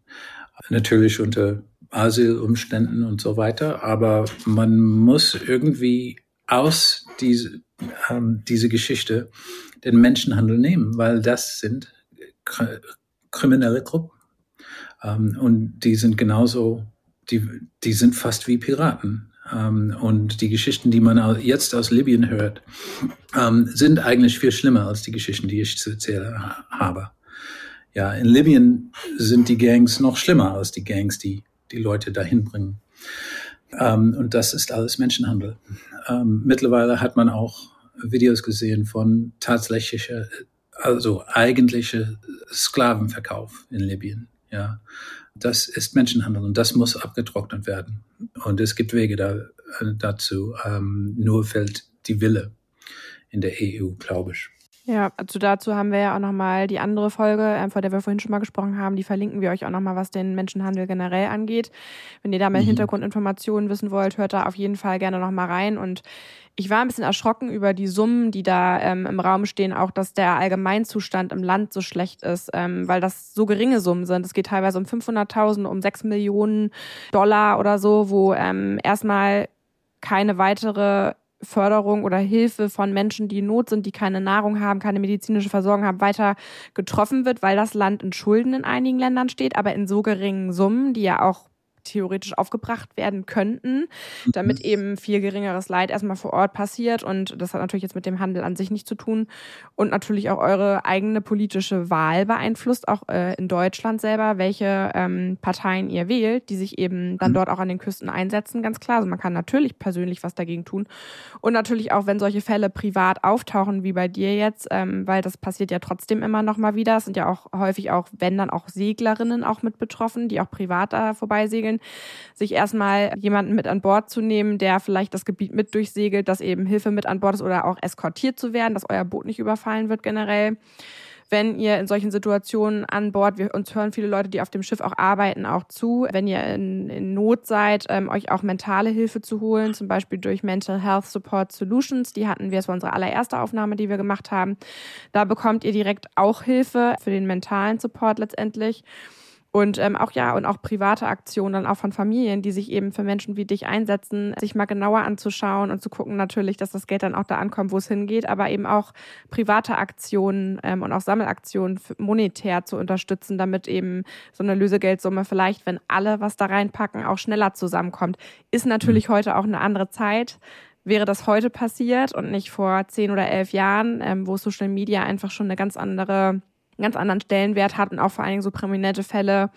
Natürlich unter Asylumständen und so weiter. Aber man muss irgendwie aus diese, ähm, diese Geschichte den Menschenhandel nehmen, weil das sind kriminelle Gruppen. Ähm, und die sind genauso, die, die sind fast wie Piraten. Ähm, und die Geschichten, die man jetzt aus Libyen hört, ähm, sind eigentlich viel schlimmer als die Geschichten, die ich zu erzählen habe. Ja, in Libyen sind die Gangs noch schlimmer als die Gangs, die die Leute dahin bringen. Ähm, und das ist alles Menschenhandel. Ähm, mittlerweile hat man auch Videos gesehen von tatsächlicher, also eigentlicher Sklavenverkauf in Libyen. Ja, das ist Menschenhandel und das muss abgetrocknet werden. Und es gibt Wege da, äh, dazu. Ähm, nur fällt die Wille in der EU, glaube ich. Ja, also dazu haben wir ja auch nochmal die andere Folge, äh, vor der wir vorhin schon mal gesprochen haben, die verlinken wir euch auch nochmal, was den Menschenhandel generell angeht. Wenn ihr da mehr mhm. Hintergrundinformationen wissen wollt, hört da auf jeden Fall gerne nochmal rein. Und ich war ein bisschen erschrocken über die Summen, die da ähm, im Raum stehen, auch dass der Allgemeinzustand im Land so schlecht ist, ähm, weil das so geringe Summen sind. Es geht teilweise um 500.000, um 6 Millionen Dollar oder so, wo ähm, erstmal keine weitere Förderung oder Hilfe von Menschen, die in Not sind, die keine Nahrung haben, keine medizinische Versorgung haben, weiter getroffen wird, weil das Land in Schulden in einigen Ländern steht, aber in so geringen Summen, die ja auch theoretisch aufgebracht werden könnten, damit mhm. eben viel geringeres Leid erstmal vor Ort passiert. Und das hat natürlich jetzt mit dem Handel an sich nichts zu tun. Und natürlich auch eure eigene politische Wahl beeinflusst, auch äh, in Deutschland selber, welche ähm, Parteien ihr wählt, die sich eben dann mhm. dort auch an den Küsten einsetzen, ganz klar. Also man kann natürlich persönlich was dagegen tun. Und natürlich auch, wenn solche Fälle privat auftauchen, wie bei dir jetzt, ähm, weil das passiert ja trotzdem immer noch mal wieder. Es sind ja auch häufig auch, wenn dann auch Seglerinnen auch mit betroffen, die auch privat da vorbeisegeln sich erstmal jemanden mit an Bord zu nehmen, der vielleicht das Gebiet mit durchsegelt, dass eben Hilfe mit an Bord ist oder auch eskortiert zu werden, dass euer Boot nicht überfallen wird generell wenn ihr in solchen Situationen an Bord, wir uns hören viele Leute, die auf dem Schiff auch arbeiten, auch zu, wenn ihr in, in Not seid, ähm, euch auch mentale Hilfe zu holen, zum Beispiel durch Mental Health Support Solutions. Die hatten wir, es war unsere allererste Aufnahme, die wir gemacht haben. Da bekommt ihr direkt auch Hilfe für den mentalen Support letztendlich. Und ähm, auch ja, und auch private Aktionen dann auch von Familien, die sich eben für Menschen wie dich einsetzen, sich mal genauer anzuschauen und zu gucken natürlich, dass das Geld dann auch da ankommt, wo es hingeht, aber eben auch private Aktionen ähm, und auch Sammelaktionen monetär zu unterstützen, damit eben so eine Lösegeldsumme vielleicht, wenn alle was da reinpacken, auch schneller zusammenkommt. Ist natürlich mhm. heute auch eine andere Zeit wäre das heute passiert und nicht vor zehn oder elf Jahren, ähm, wo Social Media einfach schon eine ganz andere einen ganz anderen Stellenwert hat und auch vor allen Dingen so prominente Fälle,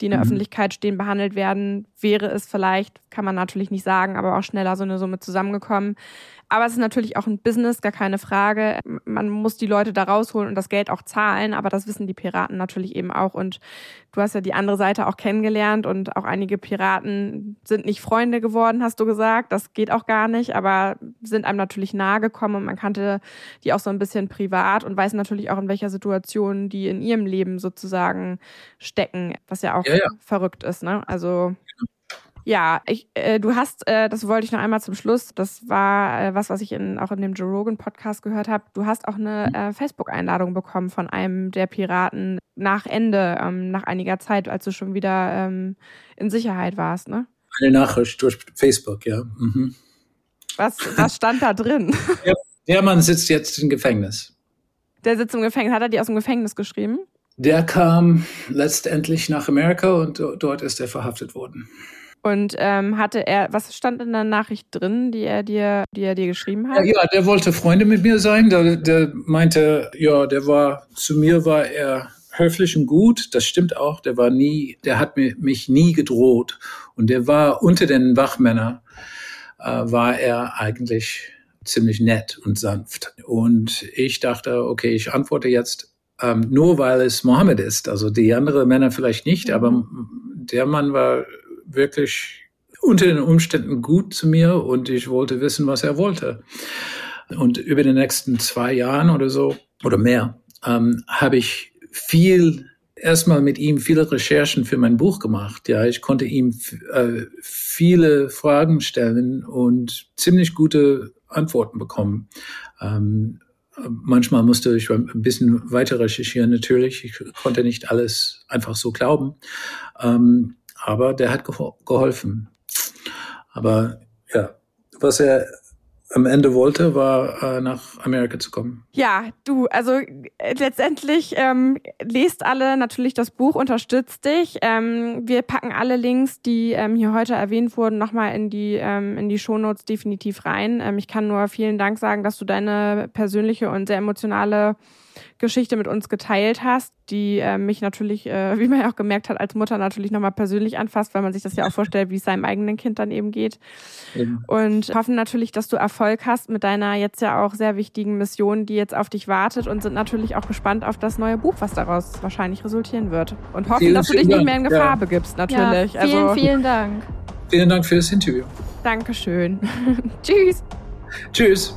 die in der mhm. Öffentlichkeit stehen, behandelt werden, wäre es vielleicht, kann man natürlich nicht sagen, aber auch schneller so eine Summe zusammengekommen. Aber es ist natürlich auch ein Business, gar keine Frage. Man muss die Leute da rausholen und das Geld auch zahlen, aber das wissen die Piraten natürlich eben auch. Und du hast ja die andere Seite auch kennengelernt und auch einige Piraten sind nicht Freunde geworden, hast du gesagt. Das geht auch gar nicht, aber sind einem natürlich nahe gekommen und man kannte die auch so ein bisschen privat und weiß natürlich auch, in welcher Situation die in ihrem Leben sozusagen stecken, was ja auch ja, ja. verrückt ist. Ne? Also ja, ich, äh, du hast, äh, das wollte ich noch einmal zum Schluss, das war äh, was, was ich in, auch in dem Joe Rogan Podcast gehört habe. Du hast auch eine mhm. äh, Facebook-Einladung bekommen von einem der Piraten nach Ende, ähm, nach einiger Zeit, als du schon wieder ähm, in Sicherheit warst, ne? Eine Nachricht durch Facebook, ja. Mhm. Was, was stand da drin? (laughs) Ja, der Mann sitzt jetzt im Gefängnis. Der sitzt im Gefängnis. Hat er die aus dem Gefängnis geschrieben? Der kam letztendlich nach Amerika und dort ist er verhaftet worden. Und ähm, hatte er, was stand in der Nachricht drin, die er dir, die er dir geschrieben hat? Ja, ja der wollte Freunde mit mir sein. Der, der meinte, ja, der war, zu mir war er höflich und gut. Das stimmt auch. Der war nie, der hat mir, mich nie gedroht. Und der war unter den Wachmännern, äh, war er eigentlich ziemlich nett und sanft. Und ich dachte, okay, ich antworte jetzt ähm, nur weil es Mohammed ist. Also die anderen Männer vielleicht nicht, mhm. aber der Mann war wirklich unter den Umständen gut zu mir und ich wollte wissen, was er wollte. Und über die nächsten zwei Jahren oder so oder mehr ähm, habe ich viel erstmal mit ihm viele Recherchen für mein Buch gemacht. Ja, ich konnte ihm äh, viele Fragen stellen und ziemlich gute Antworten bekommen. Ähm, manchmal musste ich ein bisschen weiter recherchieren natürlich. Ich konnte nicht alles einfach so glauben. Ähm, aber der hat geholfen. Aber ja, was er am Ende wollte, war äh, nach Amerika zu kommen. Ja, du, also äh, letztendlich ähm, lest alle natürlich das Buch, unterstützt dich. Ähm, wir packen alle Links, die ähm, hier heute erwähnt wurden, nochmal in die ähm, in die Shownotes definitiv rein. Ähm, ich kann nur vielen Dank sagen, dass du deine persönliche und sehr emotionale Geschichte mit uns geteilt hast, die äh, mich natürlich, äh, wie man ja auch gemerkt hat, als Mutter natürlich nochmal persönlich anfasst, weil man sich das ja auch vorstellt, wie es seinem eigenen Kind dann eben geht. Eben. Und hoffen natürlich, dass du Erfolg hast mit deiner jetzt ja auch sehr wichtigen Mission, die jetzt auf dich wartet und sind natürlich auch gespannt auf das neue Buch, was daraus wahrscheinlich resultieren wird. Und hoffen, vielen, dass du dich nicht mehr in Gefahr ja. begibst, natürlich. Ja, vielen, also, vielen Dank. Vielen Dank für das Interview. Dankeschön. (laughs) Tschüss. Tschüss.